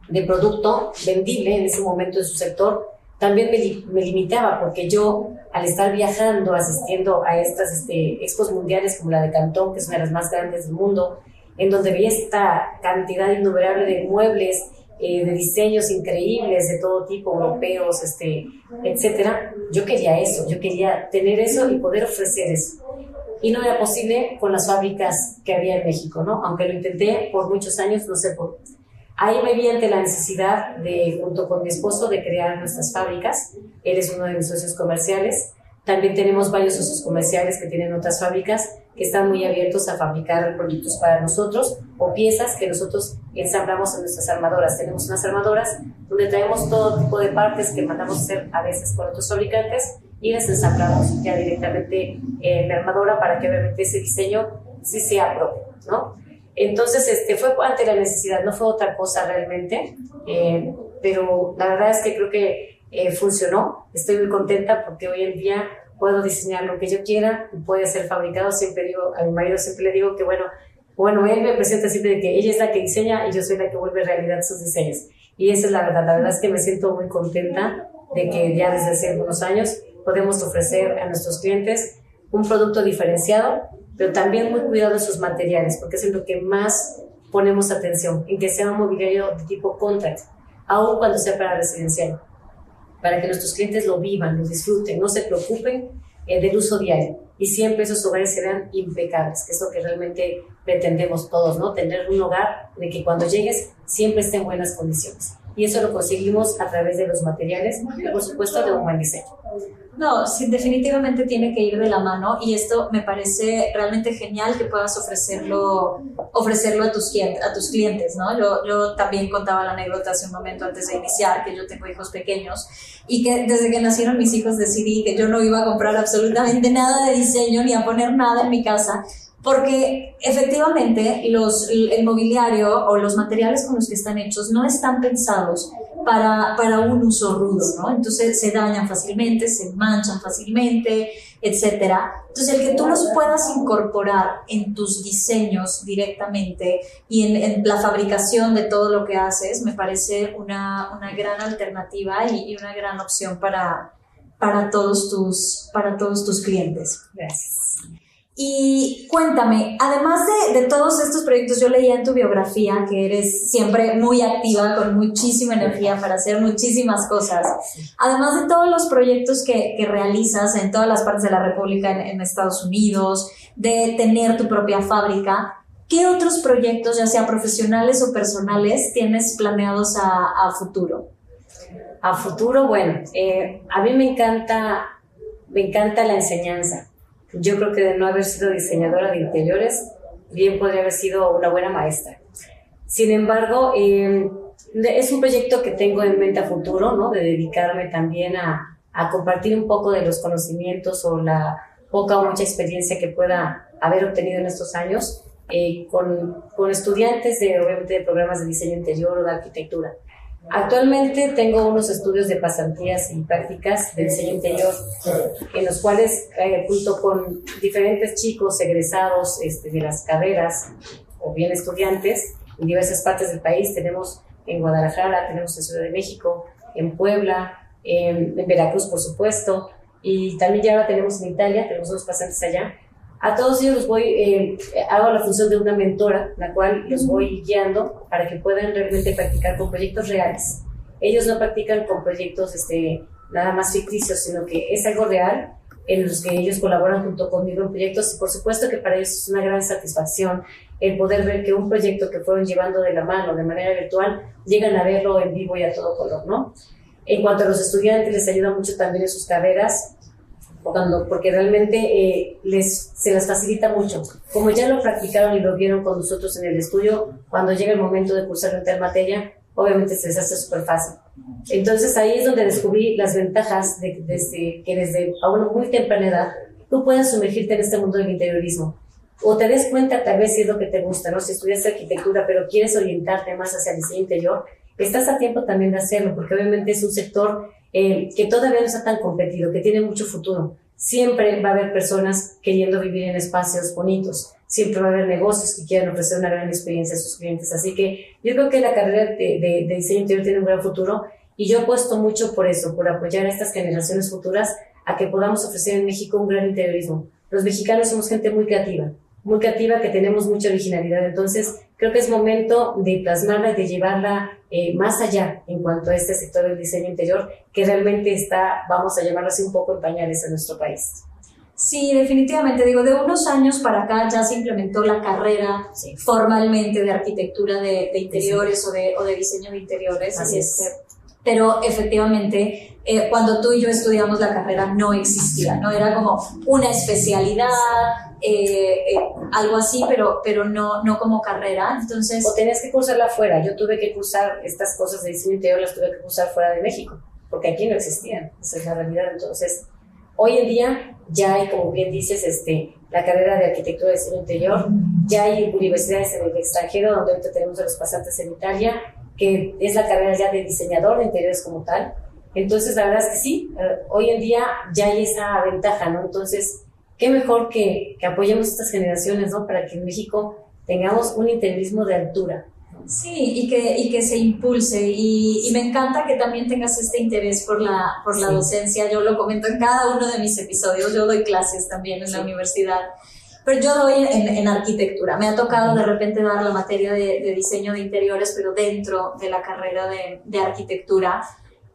de producto vendible en ese momento en su sector, también me, me, limitaba porque yo al estar viajando, asistiendo a estas este, expos mundiales como la de Cantón, que es una de las más grandes del mundo, en donde veía esta cantidad innumerable de muebles, eh, de diseños increíbles de todo tipo, europeos, este, etcétera, yo quería eso, yo quería tener eso y poder ofrecer eso y no era posible con las fábricas que había en México, ¿no? Aunque lo intenté por muchos años, no sé por Ahí me vi ante la necesidad de, junto con mi esposo, de crear nuestras fábricas. Él es uno de mis socios comerciales. También tenemos varios socios comerciales que tienen otras fábricas que están muy abiertos a fabricar productos para nosotros o piezas que nosotros ensamblamos en nuestras armadoras. Tenemos unas armadoras donde traemos todo tipo de partes que mandamos hacer a veces con otros fabricantes y las ensamblamos ya directamente en la armadora para que obviamente ese diseño sí sea propio, ¿no? Entonces, este, fue ante la necesidad, no fue otra cosa realmente, eh, pero la verdad es que creo que eh, funcionó. Estoy muy contenta porque hoy en día puedo diseñar lo que yo quiera y puede ser fabricado. Siempre digo, a mi marido siempre le digo que, bueno, bueno, él me presenta siempre de que ella es la que diseña y yo soy la que vuelve realidad sus diseños. Y esa es la verdad. La verdad es que me siento muy contenta de que ya desde hace algunos años podemos ofrecer a nuestros clientes un producto diferenciado, pero también muy cuidado en sus materiales, porque es en lo que más ponemos atención, en que sea un mobiliario de tipo contract, aun cuando sea para residencial, para que nuestros clientes lo vivan, lo disfruten, no se preocupen eh, del uso diario y siempre esos hogares serán impecables, que es lo que realmente pretendemos todos, ¿no? Tener un hogar de que cuando llegues siempre esté en buenas condiciones. Y eso lo conseguimos a través de los materiales y, por supuesto, de diseño. No, sí, definitivamente tiene que ir de la mano y esto me parece realmente genial que puedas ofrecerlo, ofrecerlo a, tus, a tus clientes, ¿no? Yo, yo también contaba la anécdota hace un momento antes de iniciar que yo tengo hijos pequeños y que desde que nacieron mis hijos decidí que yo no iba a comprar absolutamente nada de diseño ni a poner nada en mi casa porque efectivamente los, el mobiliario o los materiales con los que están hechos no están pensados para, para un uso rudo, ¿no? Entonces se dañan fácilmente, se manchan fácilmente, etc. Entonces el que tú los puedas incorporar en tus diseños directamente y en, la fabricación de todo lo que haces me parece una, una gran alternativa y, y, una gran opción para, para, todos tus, para todos tus clientes. Gracias. Y cuéntame, además de, de, todos estos proyectos, yo leía en tu biografía que eres siempre muy activa, con muchísima energía para hacer muchísimas cosas. Además de todos los proyectos que, que realizas en todas las partes de la República, en, en, Estados Unidos, de tener tu propia fábrica, ¿qué otros proyectos, ya sea profesionales o personales, tienes planeados a, a futuro? A futuro, bueno, eh, a mí me encanta, me encanta la enseñanza yo creo que de no haber sido diseñadora de interiores, bien podría haber sido una buena maestra. Sin embargo, em, es un proyecto que tengo en mente a futuro, ¿no? De dedicarme también a, a, compartir un poco de los conocimientos o la poca o mucha experiencia que pueda haber obtenido en estos años eh, con, con, estudiantes de, obviamente, de programas de diseño interior o de arquitectura. Actualmente tengo unos estudios de pasantías y prácticas de diseño interior, en los cuales, eh, junto con diferentes chicos egresados este, de las carreras o bien estudiantes en diversas partes del país, tenemos en Guadalajara, tenemos en Ciudad de México, en Puebla, en, Veracruz, por supuesto, y también ya ahora tenemos en Italia, tenemos unos pasantes allá. A todos ellos los voy, eh, hago la función de una mentora, la cual los voy guiando para que puedan realmente practicar con proyectos reales. Ellos no practican con proyectos este, nada más ficticios, sino que es algo real en los que ellos colaboran junto conmigo en proyectos y por supuesto que para ellos es una gran satisfacción el poder ver que un proyecto que fueron llevando de la mano de manera virtual llegan a verlo en vivo y a todo color, ¿no? En cuanto a los estudiantes, les ayuda mucho también en sus carreras, cuando, porque realmente eh, les, se les facilita mucho. Como ya lo practicaron y lo vieron con nosotros en el estudio, cuando llega el momento de cursar una tal materia, obviamente se les hace súper fácil. Entonces ahí es donde descubrí las ventajas de, de, que desde a una muy temprana edad tú puedas sumergirte en este mundo del interiorismo. O te des cuenta tal vez si es lo que te gusta, ¿no? Si estudias arquitectura pero quieres orientarte más hacia el diseño interior, estás a tiempo también de hacerlo, porque obviamente es un sector eh, que todavía no está tan competido, que tiene mucho futuro. Siempre va a haber personas queriendo vivir en espacios bonitos, siempre va a haber negocios que quieran ofrecer una gran experiencia a sus clientes. Así que yo creo que la carrera de, de diseño interior tiene un gran futuro y yo apuesto mucho por eso, por apoyar a estas generaciones futuras a que podamos ofrecer en México un gran interiorismo. Los mexicanos somos gente muy creativa, muy creativa, que tenemos mucha originalidad. Entonces, creo que es momento de plasmarla y de llevarla eh, más allá en cuanto a este sector del diseño interior, que realmente está, vamos a llamarlo así, un poco en pañales en nuestro país. Sí, definitivamente. Digo, de unos años para acá ya se implementó la carrera formalmente de arquitectura de, interiores o, de, o de diseño de interiores. Así es. Pero efectivamente, eh, cuando tú y yo estudiamos la carrera no existía, ¿no? Era como una especialidad, eh, eh, algo así, pero, pero no, no como carrera. Entonces... O tenías que cursarla fuera. Yo tuve que cursar estas cosas de diseño interior, las tuve que cursar fuera de México, porque aquí no existían. Esa es la realidad. Entonces, hoy en día ya hay, como bien dices, este, la carrera de arquitectura de diseño interior, ya hay universidades en el extranjero, donde ahorita tenemos a los pasantes en Italia, que es la carrera ya de diseñador de interiores como tal. Entonces, la verdad es que sí, eh, hoy en día ya hay esa ventaja, ¿no? Entonces, qué mejor que, que apoyemos estas generaciones, ¿no? Para que en México tengamos un interiorismo de altura. Sí, y que, y que se impulse. Y, y, me encanta que también tengas este interés por la, por la docencia. Yo lo comento en cada uno de mis episodios. Yo doy clases también en la universidad. Pero yo doy en, en, arquitectura. Me ha tocado de repente dar la materia de, de, diseño de interiores, pero dentro de la carrera de, de arquitectura.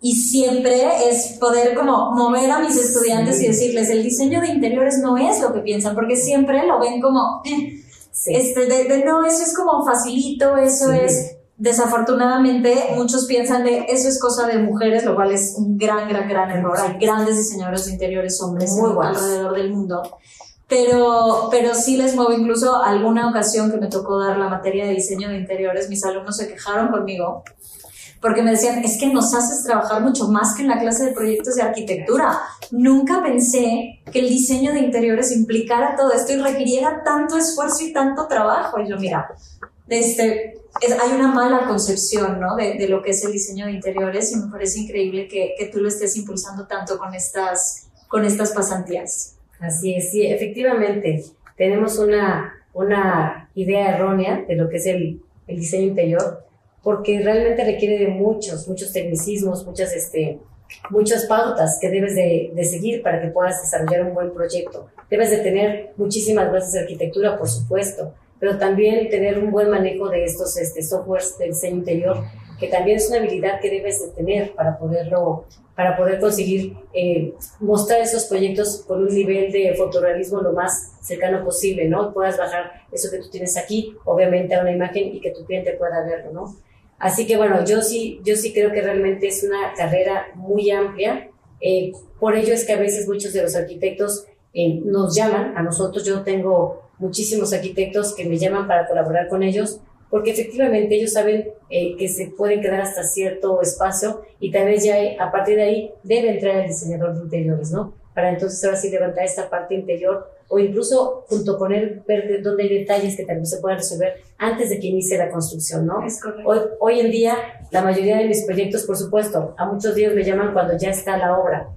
Y siempre es poder como mover a mis estudiantes y decirles, el diseño de interiores no es lo que piensan, porque siempre lo ven como, eh, este, de, no, eso es como facilito, eso es, desafortunadamente muchos piensan de eso es cosa de mujeres, lo cual es un gran, gran, gran error. Hay grandes diseñadores de interiores hombres Muy alrededor del mundo. Pero, pero sí les muevo incluso alguna ocasión que me tocó dar la materia de diseño de interiores, mis alumnos se quejaron conmigo porque me decían, es que nos haces trabajar mucho más que en la clase de proyectos de arquitectura. Nunca pensé que el diseño de interiores implicara todo esto y requiriera tanto esfuerzo y tanto trabajo. Y yo, mira, este, hay una mala concepción ¿no? de, de, lo que es el diseño de interiores y me parece increíble que, que tú lo estés impulsando tanto con estas, con estas pasantías. Así es, sí, efectivamente, tenemos una, una idea errónea de lo que es el, el diseño interior porque realmente requiere de muchos, muchos tecnicismos, muchas, este, muchas pautas que debes de, de, seguir para que puedas desarrollar un buen proyecto. Debes de tener muchísimas bases de arquitectura, por supuesto, pero también tener un buen manejo de estos este, softwares de diseño interior, que también es una habilidad que debes de tener para poderlo, para poder conseguir eh, mostrar esos proyectos con un nivel de fotorealismo lo más cercano posible, ¿no? Puedas bajar eso que tú tienes aquí, obviamente, a una imagen y que tu cliente pueda verlo, ¿no? Así que bueno, yo sí, yo sí creo que realmente es una carrera muy amplia. Eh, por ello es que a veces muchos de los arquitectos eh, nos llaman a nosotros. Yo tengo muchísimos arquitectos que me llaman para colaborar con ellos, porque efectivamente ellos saben eh, que se pueden quedar hasta cierto espacio y tal vez ya a partir de ahí debe entrar el diseñador de interiores, ¿no? Para entonces ahora sí levantar esta parte interior o incluso junto con él ver dónde hay detalles que vez se puedan resolver antes de que inicie la construcción, ¿no? Es correcto. Hoy, hoy en día, la mayoría de mis proyectos, por supuesto, a muchos días me llaman cuando ya está la obra,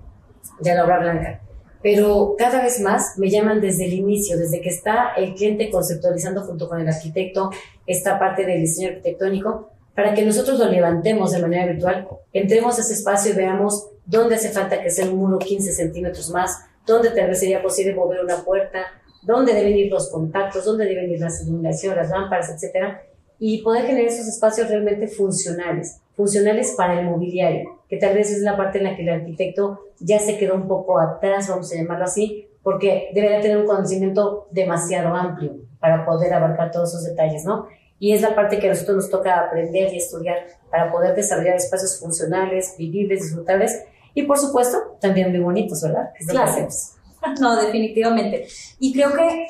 ya la obra blanca, pero cada vez más me llaman desde el inicio, desde que está el cliente conceptualizando junto con el arquitecto esta parte del diseño arquitectónico, para que nosotros lo levantemos de manera virtual, entremos a ese espacio y veamos dónde hace falta que sea un muro 15 centímetros más, dónde tal vez sería posible mover una puerta, dónde deben ir los contactos, dónde deben ir las iluminaciones, las lámparas, etcétera, y poder generar esos espacios realmente funcionales, funcionales para el mobiliario, que tal vez es la parte en la que el arquitecto ya se quedó un poco atrás, vamos a llamarlo así, porque debería tener un conocimiento demasiado amplio para poder abarcar todos esos detalles, ¿no? Y es la parte que a nosotros nos toca aprender y estudiar para poder desarrollar espacios funcionales, vivibles, disfrutables y, por supuesto, también muy bonitos, ¿verdad? Es claro. No, definitivamente. Y creo que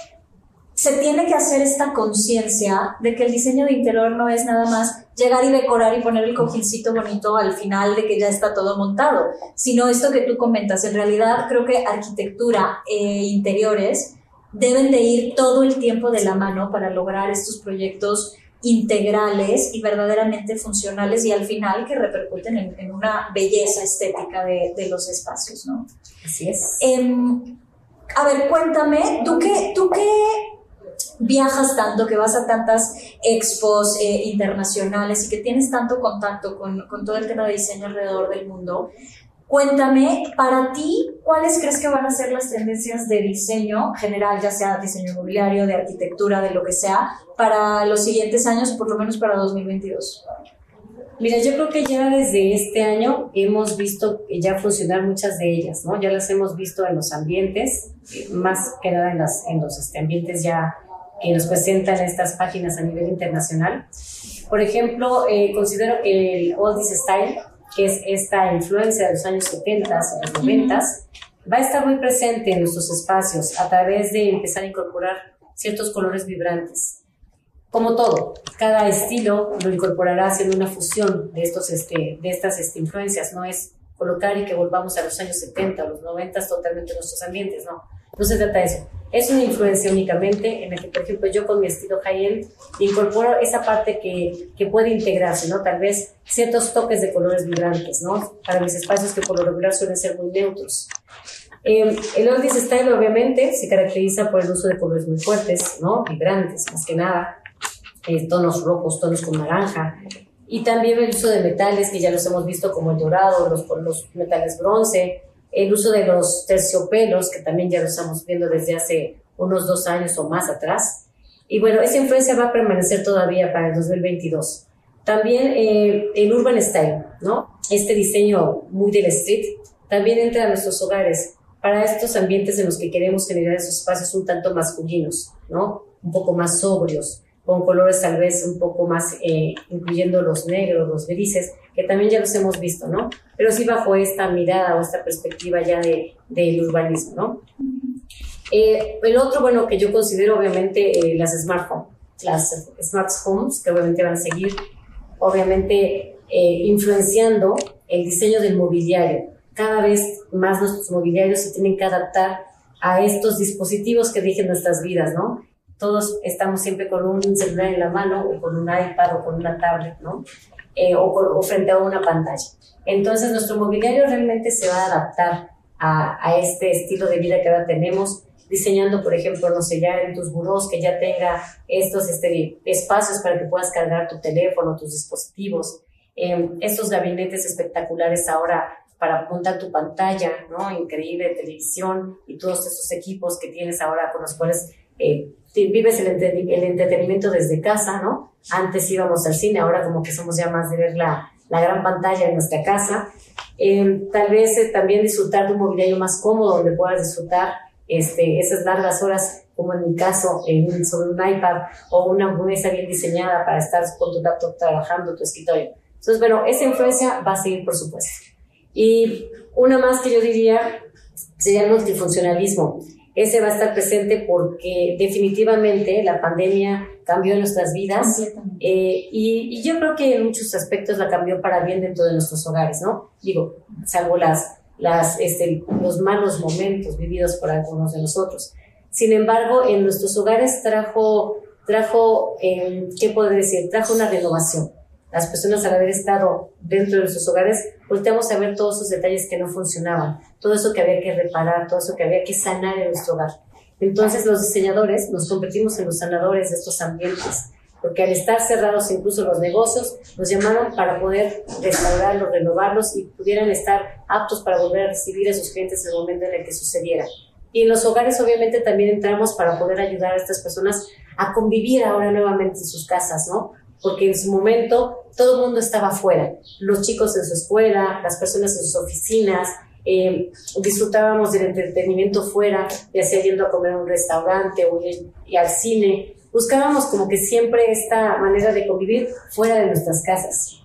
se tiene que hacer esta conciencia de que el diseño de interior no es nada más llegar y decorar y poner el cojincito bonito al final de que ya está todo montado, sino esto que tú comentas. En realidad, creo que arquitectura e interiores deben de ir todo el tiempo de la mano para lograr estos proyectos integrales y verdaderamente funcionales y al final que repercuten en, una belleza estética de, los espacios, ¿no? Así es. Em, a ver, cuéntame, ¿tú qué, tú qué viajas tanto, que vas a tantas expos eh, internacionales y que tienes tanto contacto con, con todo el tema de diseño alrededor del mundo? Cuéntame, para ti, ¿cuáles crees que van a ser las tendencias de diseño general, ya sea diseño inmobiliario, de arquitectura, de lo que sea, para los siguientes años, por lo menos para 2022? Mira, yo creo que ya desde este año hemos visto ya funcionar muchas de ellas, ¿no? Ya las hemos visto en los ambientes, más que nada en, las, en los este, ambientes ya que nos presentan estas páginas a nivel internacional. Por ejemplo, eh, considero que el This Style que es esta influencia de los años 70 y los 90, va a estar muy presente en nuestros espacios a través de empezar a incorporar ciertos colores vibrantes. Como todo, cada estilo lo incorporará haciendo una fusión de, estos, este, de estas este, influencias, no es colocar y que volvamos a los años 70 o los 90 totalmente en nuestros ambientes, no. No se trata de eso. Es una influencia únicamente en el que, por ejemplo, yo con mi estilo high-end incorporo esa parte que, que, puede integrarse, ¿no? Tal vez ciertos toques de colores vibrantes, ¿no? Para mis espacios que por lo regular suelen ser muy neutros. Eh, el Oldies Style, obviamente, se caracteriza por el uso de colores muy fuertes, ¿no? Vibrantes, más que nada. Eh, tonos rojos, tonos con naranja. Y también el uso de metales, que ya los hemos visto como el dorado, los, los metales bronce, el uso de los terciopelos, que también ya lo estamos viendo desde hace unos dos años o más atrás. Y bueno, esa influencia va a permanecer todavía para el 2022. También eh, el urban style, ¿no? Este diseño muy del street, también entra a nuestros hogares para estos ambientes en los que queremos generar esos espacios un tanto masculinos, ¿no? Un poco más sobrios, con colores tal vez un poco más, eh, incluyendo los negros, los grises, que también ya los hemos visto, ¿no? Pero sí bajo esta mirada o esta perspectiva ya de, del urbanismo, ¿no? Eh, el otro, bueno, que yo considero obviamente eh, las smart las smart homes, que obviamente van a seguir, obviamente, influenciando el diseño del mobiliario. Cada vez más nuestros mobiliarios se tienen que adaptar a estos dispositivos que rigen nuestras vidas, ¿no? Todos estamos siempre con un celular en la mano o con un iPad o con una tablet, ¿no? Eh, o, frente a una pantalla. Entonces nuestro mobiliario realmente se va a adaptar a, a, este estilo de vida que ahora tenemos, diseñando, por ejemplo, no sé, ya en tus burós que ya tenga estos este, espacios para que puedas cargar tu teléfono, tus dispositivos, eh, estos gabinetes espectaculares ahora para montar tu pantalla, ¿no? Increíble televisión y todos esos equipos que tienes ahora con los cuales eh, vives el, el, entretenimiento desde casa, ¿no? Antes íbamos al cine, ahora como que somos ya más de ver la, la gran pantalla en nuestra casa. Eh, tal vez eh, también disfrutar de un mobiliario más cómodo donde puedas disfrutar este, esas largas horas, como en mi caso, en, sobre un iPad o una mesa bien diseñada para estar con tu laptop trabajando, tu escritorio. Entonces, bueno, esa influencia va a seguir, por supuesto. Y una más que yo diría sería el multifuncionalismo ese va a estar presente porque definitivamente la pandemia cambió nuestras vidas eh, y, yo creo que en muchos aspectos la cambió para bien dentro de nuestros hogares, ¿no? Digo, salvo las, las, este, los malos momentos vividos por algunos de nosotros. Sin embargo, en nuestros hogares trajo, trajo eh, ¿qué podría decir? Trajo una renovación. Las personas al haber estado dentro de nuestros hogares, volteamos a ver todos esos detalles que no funcionaban, todo eso que había que reparar, todo eso que había que sanar en nuestro hogar. Entonces los diseñadores nos convertimos en los sanadores de estos ambientes, porque al estar cerrados incluso los negocios, nos llamaron para poder restaurarlos, renovarlos y pudieran estar aptos para volver a recibir a sus clientes en el momento en el que sucediera. Y en los hogares obviamente también entramos para poder ayudar a estas personas a convivir ahora nuevamente en sus casas, ¿no? Porque en su momento todo el mundo estaba afuera, los chicos en su escuela, las personas en sus oficinas, eh, disfrutábamos del entretenimiento fuera, ya sea yendo a comer a un restaurante o ir, y al cine. Buscábamos como que siempre esta manera de convivir fuera de nuestras casas.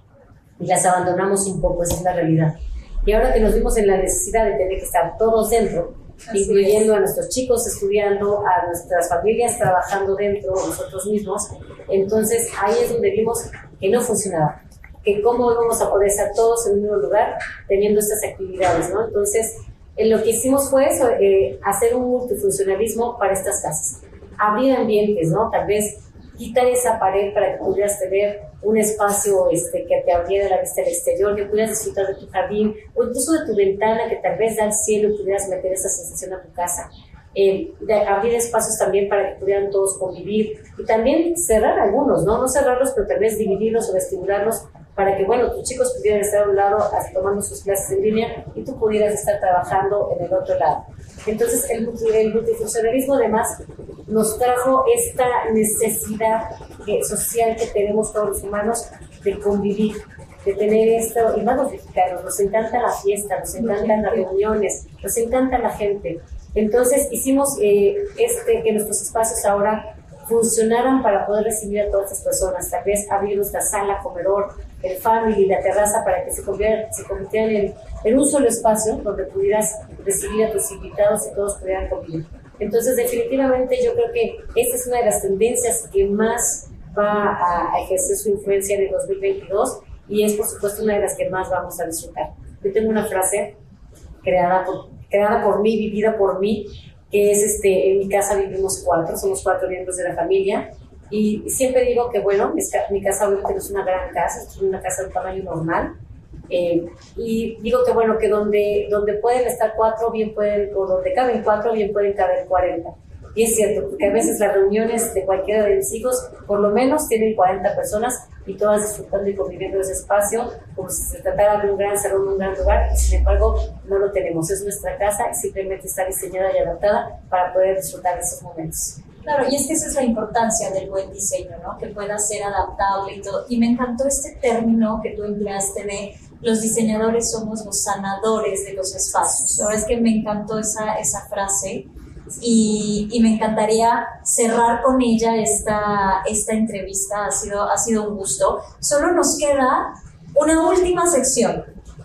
Y las abandonamos un poco, esa es la realidad. Y ahora que nos vimos en la necesidad de tener que estar todos dentro, incluyendo a nuestros chicos estudiando, a nuestras familias trabajando dentro, nosotros mismos, entonces ahí es donde vimos que no funcionaba que cómo vamos a poder estar todos en un mismo lugar teniendo estas actividades, ¿no? Entonces, eh, lo que hicimos fue eso, eh, hacer un multifuncionalismo para estas casas, abrir ambientes, ¿no? Tal vez quitar esa pared para que pudieras tener un espacio este, que te abriera la vista al exterior, que pudieras disfrutar de tu jardín o incluso de tu ventana que tal vez da al cielo y pudieras meter esa sensación a tu casa. Eh, de abrir espacios también para que pudieran todos convivir y también cerrar algunos, ¿no? No cerrarlos, pero tal vez dividirlos o estimularlos para que, bueno, tus chicos pudieran estar a un lado tomando sus clases en línea y tú pudieras estar trabajando en el otro lado. Entonces, el, el multifuncionalismo además nos trajo esta necesidad social que tenemos todos los humanos de convivir, de tener esto, y más los mexicanos, nos encanta la fiesta, nos encantan las reuniones, nos encanta la gente. Entonces hicimos eh, este, que nuestros espacios ahora funcionaran para poder recibir a todas estas personas, tal vez abrir nuestra sala, comedor, el family, la terraza, para que se conviertan, se convirtieran en, un solo espacio donde pudieras recibir a tus invitados y todos pudieran convivir. Entonces, definitivamente yo creo que esta es una de las tendencias que más va a, ejercer su influencia en el 2022 y es, por supuesto, una de las que más vamos a disfrutar. Yo tengo una frase creada por, creada por mí, vivida por mí, que es, este, en mi casa vivimos cuatro, somos cuatro miembros de la familia, y siempre digo que, bueno, mi casa obviamente no es una gran casa, es una casa de tamaño normal. Eh, y digo que, bueno, que donde, donde pueden estar cuatro, bien pueden, o donde caben cuatro, bien pueden caber cuarenta. Y es cierto, porque a veces las reuniones de cualquiera de mis hijos, por lo menos tienen 40 personas y todas disfrutando y conviviendo ese espacio, como si se tratara de un gran salón, un gran lugar, y sin embargo no lo tenemos. Es nuestra casa y simplemente está diseñada y adaptada para poder disfrutar de esos momentos. Claro, y es que esa es la importancia del buen diseño, ¿no? Que pueda ser adaptable y todo. Y me encantó este término que tú empleaste de los diseñadores somos los sanadores de los espacios. La verdad es que me encantó esa, esa frase y, y, me encantaría cerrar con ella esta, esta entrevista. Ha sido, ha sido un gusto. Solo nos queda una última sección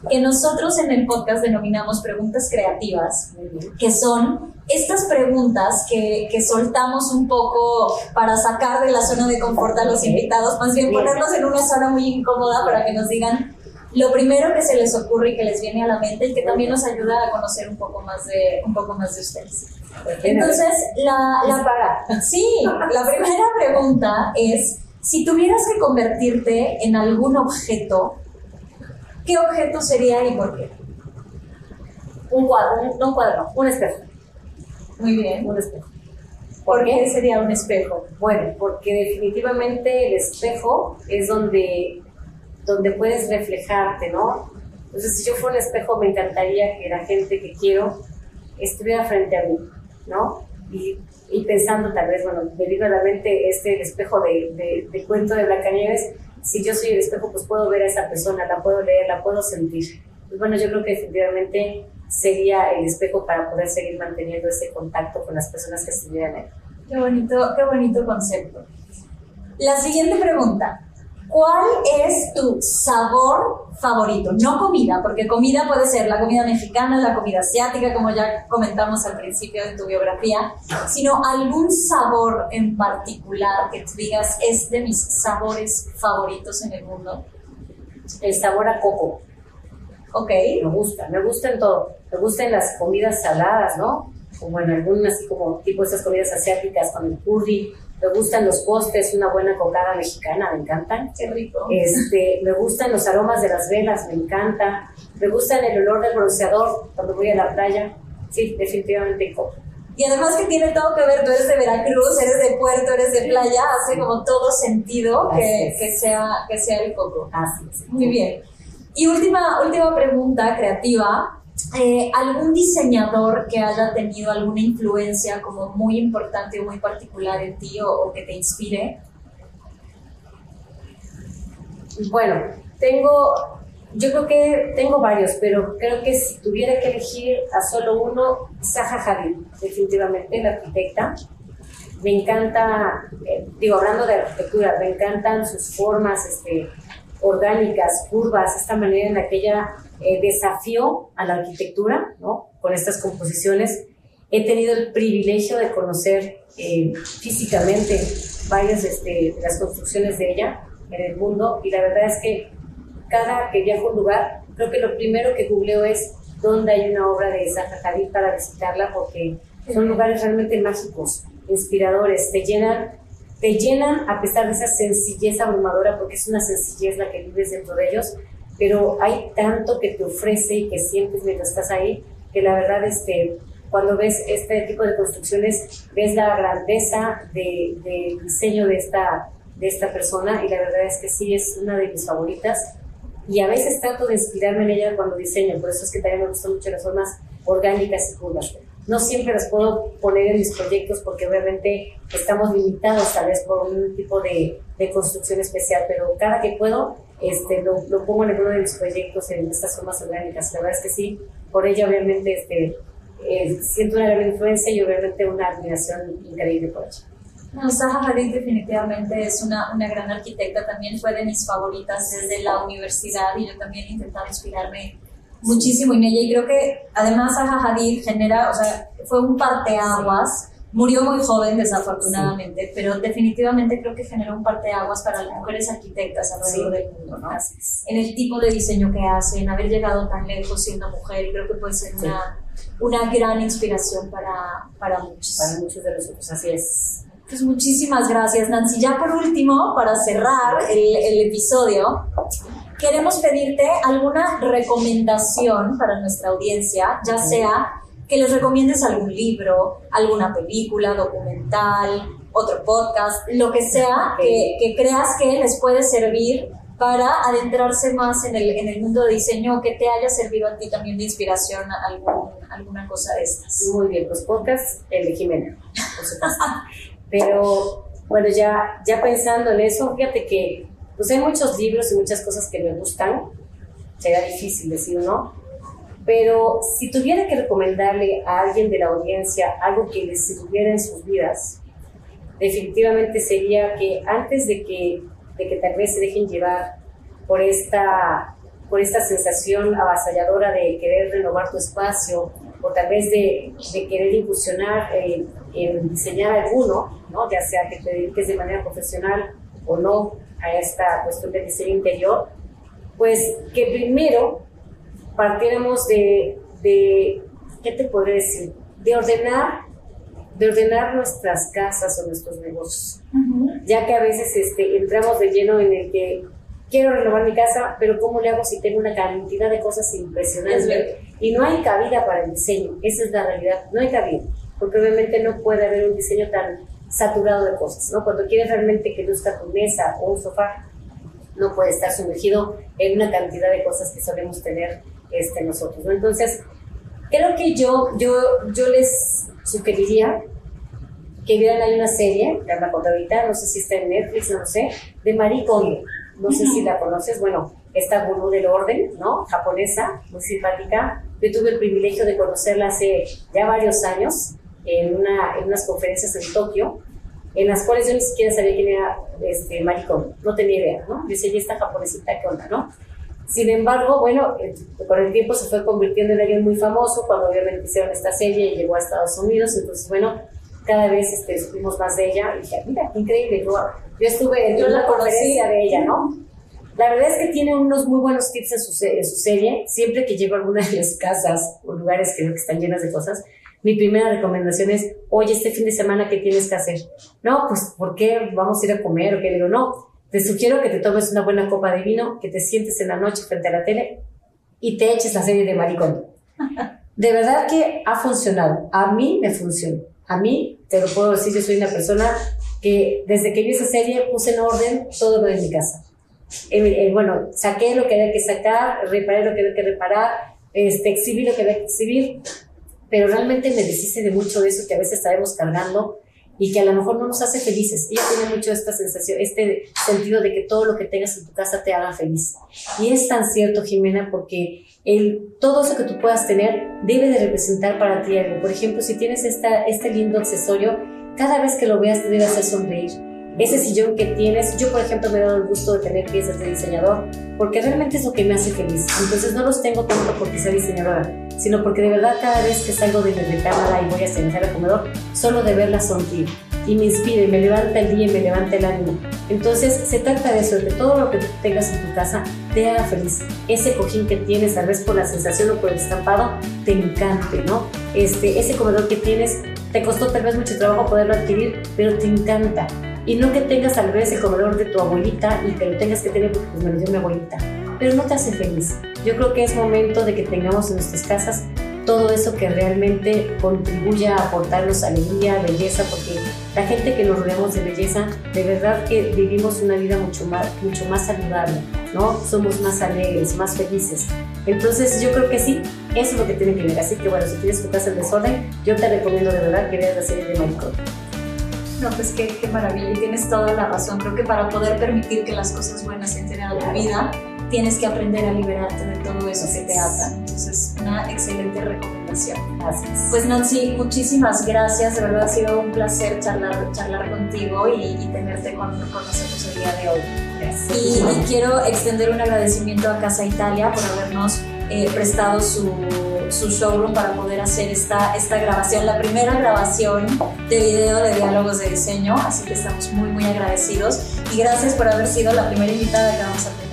que nosotros en el podcast denominamos preguntas creativas, que son estas preguntas que, que, soltamos un poco para sacar de la zona de confort a los invitados, más bien ponerlos en una zona muy incómoda para que nos digan lo primero que se les ocurre y que les viene a la mente y que también nos ayuda a conocer un poco más de, un poco más de ustedes. Entonces, la, la, sí, la primera pregunta es, si tuvieras que convertirte en algún objeto, ¿qué objeto sería y por qué? Un cuadro, no un cuadro, un espejo. Muy bien. Un espejo. ¿Por, qué sería un espejo? Bueno, porque definitivamente el espejo es donde, donde puedes reflejarte, ¿no? Entonces, si yo fuera un espejo, me encantaría que la gente que quiero estuviera frente a mí, ¿no? Y, y pensando tal vez, bueno, me vino a la mente este espejo de, de, de cuento de Blancanieves, si yo soy el espejo, pues puedo ver a esa persona, la puedo leer, la puedo sentir. Pues bueno, yo creo que definitivamente sería el espejo para poder seguir manteniendo ese contacto con las personas que estuvieran ahí. Qué bonito, qué bonito concepto. La siguiente pregunta. ¿Cuál es tu sabor favorito? No comida, porque comida puede ser la comida mexicana, la comida asiática, como ya comentamos al principio de tu biografía, sino algún sabor en particular que tú digas es de mis sabores favoritos en el mundo. El sabor a coco. Ok. Me gusta, me gusta en todo. Me gusta en las comidas saladas, ¿no? o bueno, algún así como tipo esas comidas asiáticas con el curry. Me gustan los postres, una buena cocada mexicana, me encantan. Qué rico. Este, me gustan los aromas de las velas, me encanta. Me gustan el olor del bronceador cuando voy a la playa. Sí, definitivamente coco. Y además que tiene todo que ver, tú eres de Veracruz, eres de puerto, eres de playa, hace como todo sentido que, que, sea, que sea el coco. Así es. Muy bien. Y última, última pregunta creativa. Eh, ¿Algún diseñador que haya tenido alguna influencia como muy importante o muy particular en ti o, que te inspire? Bueno, tengo, yo creo que tengo varios, pero creo que si tuviera que elegir a solo uno, Zaha Hadid, definitivamente, la arquitecta. Me encanta, eh, digo, hablando de arquitectura, me encantan sus formas este, orgánicas, curvas, esta manera en la que ella eh, desafió a la arquitectura, ¿no? Con estas composiciones. He tenido el privilegio de conocer eh, físicamente varias este, de las construcciones de ella en el mundo y la verdad es que cada que viajo a un lugar, creo que lo primero que googleo es dónde hay una obra de Zaha Hadid para visitarla porque son lugares realmente mágicos, inspiradores, te llenan, te llenan a pesar de esa sencillez abrumadora porque es una sencillez la que vives dentro de ellos, pero hay tanto que te ofrece y que sientes mientras estás ahí que la verdad este cuando ves este tipo de construcciones ves la grandeza del de diseño de esta de esta persona y la verdad es que sí es una de mis favoritas y a veces trato de inspirarme en ella cuando diseño, por eso es que también me gustan mucho las formas orgánicas y curvas. No siempre las puedo poner en mis proyectos porque obviamente estamos limitados tal vez por un tipo de, de construcción especial, pero cada que puedo este, lo, lo, pongo en uno de mis proyectos en estas formas orgánicas. La verdad es que sí, por ella obviamente este, eh, siento una gran influencia y obviamente una admiración increíble por ella. No, Zaha Hadid definitivamente es una, una gran arquitecta, también fue de mis favoritas desde la universidad y yo también he intentado inspirarme muchísimo en ella y creo que además Zaha Hadid genera, o sea, fue un parteaguas, murió muy joven desafortunadamente, sí. pero definitivamente creo que generó un parteaguas para las mujeres arquitectas alrededor sí. del mundo, ¿no? En el tipo de diseño que hacen, haber llegado tan lejos siendo mujer, creo que puede ser una, una gran inspiración para, para muchos. Para muchos de nosotros, así es. Pues muchísimas gracias, Nancy. Ya por último, para cerrar el, el, episodio, queremos pedirte alguna recomendación para nuestra audiencia, ya sea que les recomiendes algún libro, alguna película, documental, otro podcast, lo que sea que, que creas que les puede servir para adentrarse más en el, en el mundo de diseño, que te haya servido a ti también de inspiración algún, alguna cosa de estas. Muy bien, pues podcast, el de Jimena, por supuesto. Pero bueno, ya, ya pensando en eso, fíjate que pues hay muchos libros y muchas cosas que me gustan, será difícil decir no, pero si tuviera que recomendarle a alguien de la audiencia algo que les sirviera en sus vidas, definitivamente sería que antes de que, de que tal vez se dejen llevar por esta, por esta sensación avasalladora de querer renovar tu espacio o tal vez de, de querer incursionar en, en diseñar alguno, ¿no? ya sea que te dediques de manera profesional o no a esta cuestión de diseño interior, pues que primero partiéramos de, de, ¿qué te podría decir? De ordenar, de ordenar nuestras casas o nuestros negocios. Uh -huh. Ya que a veces este, entramos de lleno en el que quiero renovar mi casa, pero ¿cómo le hago si tengo una cantidad de cosas impresionantes? Y no hay cabida para el diseño, esa es la realidad, no hay cabida, porque obviamente no puede haber un diseño tan saturado de cosas, ¿no? Cuando quieres realmente que luzca tu mesa o un sofá, no puede estar sumergido en una cantidad de cosas que solemos tener este, nosotros, ¿no? Entonces, creo que yo, yo, yo les sugeriría que vieran ahí una serie, que la ahorita, no sé si está en Netflix, no sé, de Marie Kondo. No uh -huh. sé si la conoces, bueno, esta gurú del orden, ¿no? Japonesa, muy simpática. Yo tuve el privilegio de conocerla hace ya varios años en, una, en unas conferencias en Tokio, en las cuales yo ni siquiera sabía quién era este, Marie Kondo, no tenía idea, ¿no? Yo decía, ¿y esta japonesita qué onda, no? Sin embargo, bueno, con el tiempo se fue convirtiendo en alguien muy famoso cuando obviamente hicieron esta serie y llegó a Estados Unidos. Entonces, bueno, cada vez este, supimos más de ella y dije, mira, qué increíble. Yo, yo estuve en una conferencia de ella, ¿no? La verdad es que tiene unos muy buenos tips en su, en su serie. Siempre que llego a alguna de las casas o lugares que, que están llenas de cosas, mi primera recomendación es, oye, este fin de semana, ¿qué tienes que hacer? No, pues, ¿por qué vamos a ir a comer? O qué digo, no, te sugiero que te tomes una buena copa de vino, que te sientes en la noche frente a la tele y te eches la serie de Maricón. De verdad que ha funcionado. A mí me funciona. A mí, te lo puedo decir, yo soy una persona que desde que vi esa serie puse en orden todo lo de mi casa. Eh, eh, bueno, saqué lo que había que sacar, reparé lo que había que reparar, este, exhibí lo que había que exhibir, pero realmente me deshice de mucho de eso que a veces estaremos cargando y que a lo mejor no nos hace felices. Ella tiene mucho esta sensación, este sentido de que todo lo que tengas en tu casa te haga feliz. Y es tan cierto, Jimena, porque todo eso que tú puedas tener debe de representar para ti algo. Por ejemplo, si tienes esta, este lindo accesorio, cada vez que lo veas te debe hacer sonreír ese sillón que tienes, yo por ejemplo me he dado el gusto de tener piezas de diseñador, porque realmente es lo que me hace feliz. Entonces no los tengo tanto porque sea diseñadora, sino porque de verdad cada vez que salgo de mi recámara y voy a cenar al comedor, solo de verla sonreír y me inspira y me levanta el día y me levanta el ánimo. Entonces se trata de eso, de que todo lo que tengas en tu casa te haga feliz. Ese cojín que tienes, tal vez por la sensación o por el estampado, te encante, ¿no? Este, ese comedor que tienes, te costó tal vez mucho trabajo poderlo adquirir, pero te encanta y no que tengas tal vez el comedor de tu abuelita y que lo tengas que tener porque pues, me lo dio mi abuelita, pero no te hace feliz. Yo creo que es momento de que tengamos en nuestras casas todo eso que realmente contribuya a aportarnos alegría, belleza, porque la gente que nos rodeamos de belleza, de verdad que vivimos una vida mucho más, mucho más saludable, ¿no? Somos más alegres, más felices. Entonces yo creo que sí, eso es lo que tienen que ver. Así que bueno, si tienes tu casa en desorden, yo te recomiendo de verdad que veas la serie de Maricón. No, pues qué, qué, maravilla tienes toda la razón. Creo que para poder permitir que las cosas buenas entren a tu vida, tienes que aprender a liberarte de todo eso que te ata. Entonces, una excelente recomendación. Gracias. Pues Nancy, muchísimas gracias. De verdad ha sido un placer charlar, charlar contigo y, y tenerte con, con, nosotros el día de hoy. Gracias. Y, y, quiero extender un agradecimiento a Casa Italia por habernos eh, prestado su su showroom para poder hacer esta, esta grabación, la primera grabación de video de diálogos de diseño, así que estamos muy muy agradecidos y gracias por haber sido la primera invitada que vamos a tener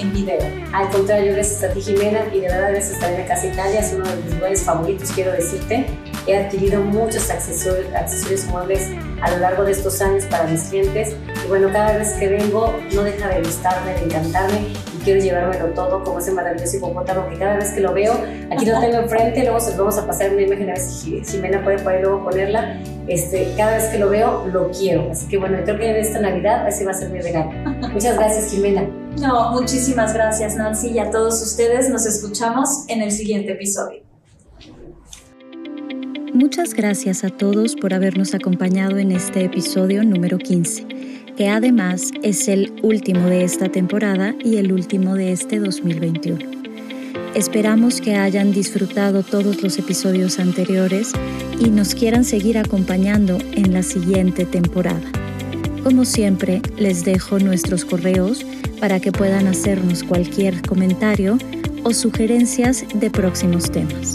en, en video. Al contrario, gracias a ti Jimena y de verdad gracias también a Casa Italia, es uno de mis lugares favoritos, quiero decirte. He adquirido muchos accesorios, accesorios muebles a lo largo de estos años para mis clientes y bueno, cada vez que vengo no deja de gustarme, de encantarme quiero llevármelo todo como ese maravilloso hipopótamo que cada vez que lo veo, aquí lo tengo enfrente, luego se lo vamos a pasar una imagen a ver si Jimena puede poder luego ponerla. Este, cada vez que lo veo, lo quiero. Así que bueno, creo que esta Navidad ese va a ser mi regalo. Muchas gracias, Jimena. No, muchísimas gracias, Nancy, y a todos ustedes. Nos escuchamos en el siguiente episodio. Muchas gracias a todos por habernos acompañado en este episodio número 15 que además es el último de esta temporada y el último de este 2021. Esperamos que hayan disfrutado todos los episodios anteriores y nos quieran seguir acompañando en la siguiente temporada. Como siempre, les dejo nuestros correos para que puedan hacernos cualquier comentario o sugerencias de próximos temas.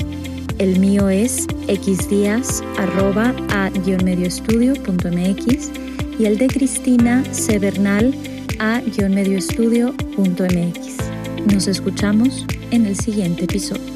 El mío es xdias.a-medioestudio.mx y el de Cristina Severnal a medioestudio.mx. Nos escuchamos en el siguiente episodio.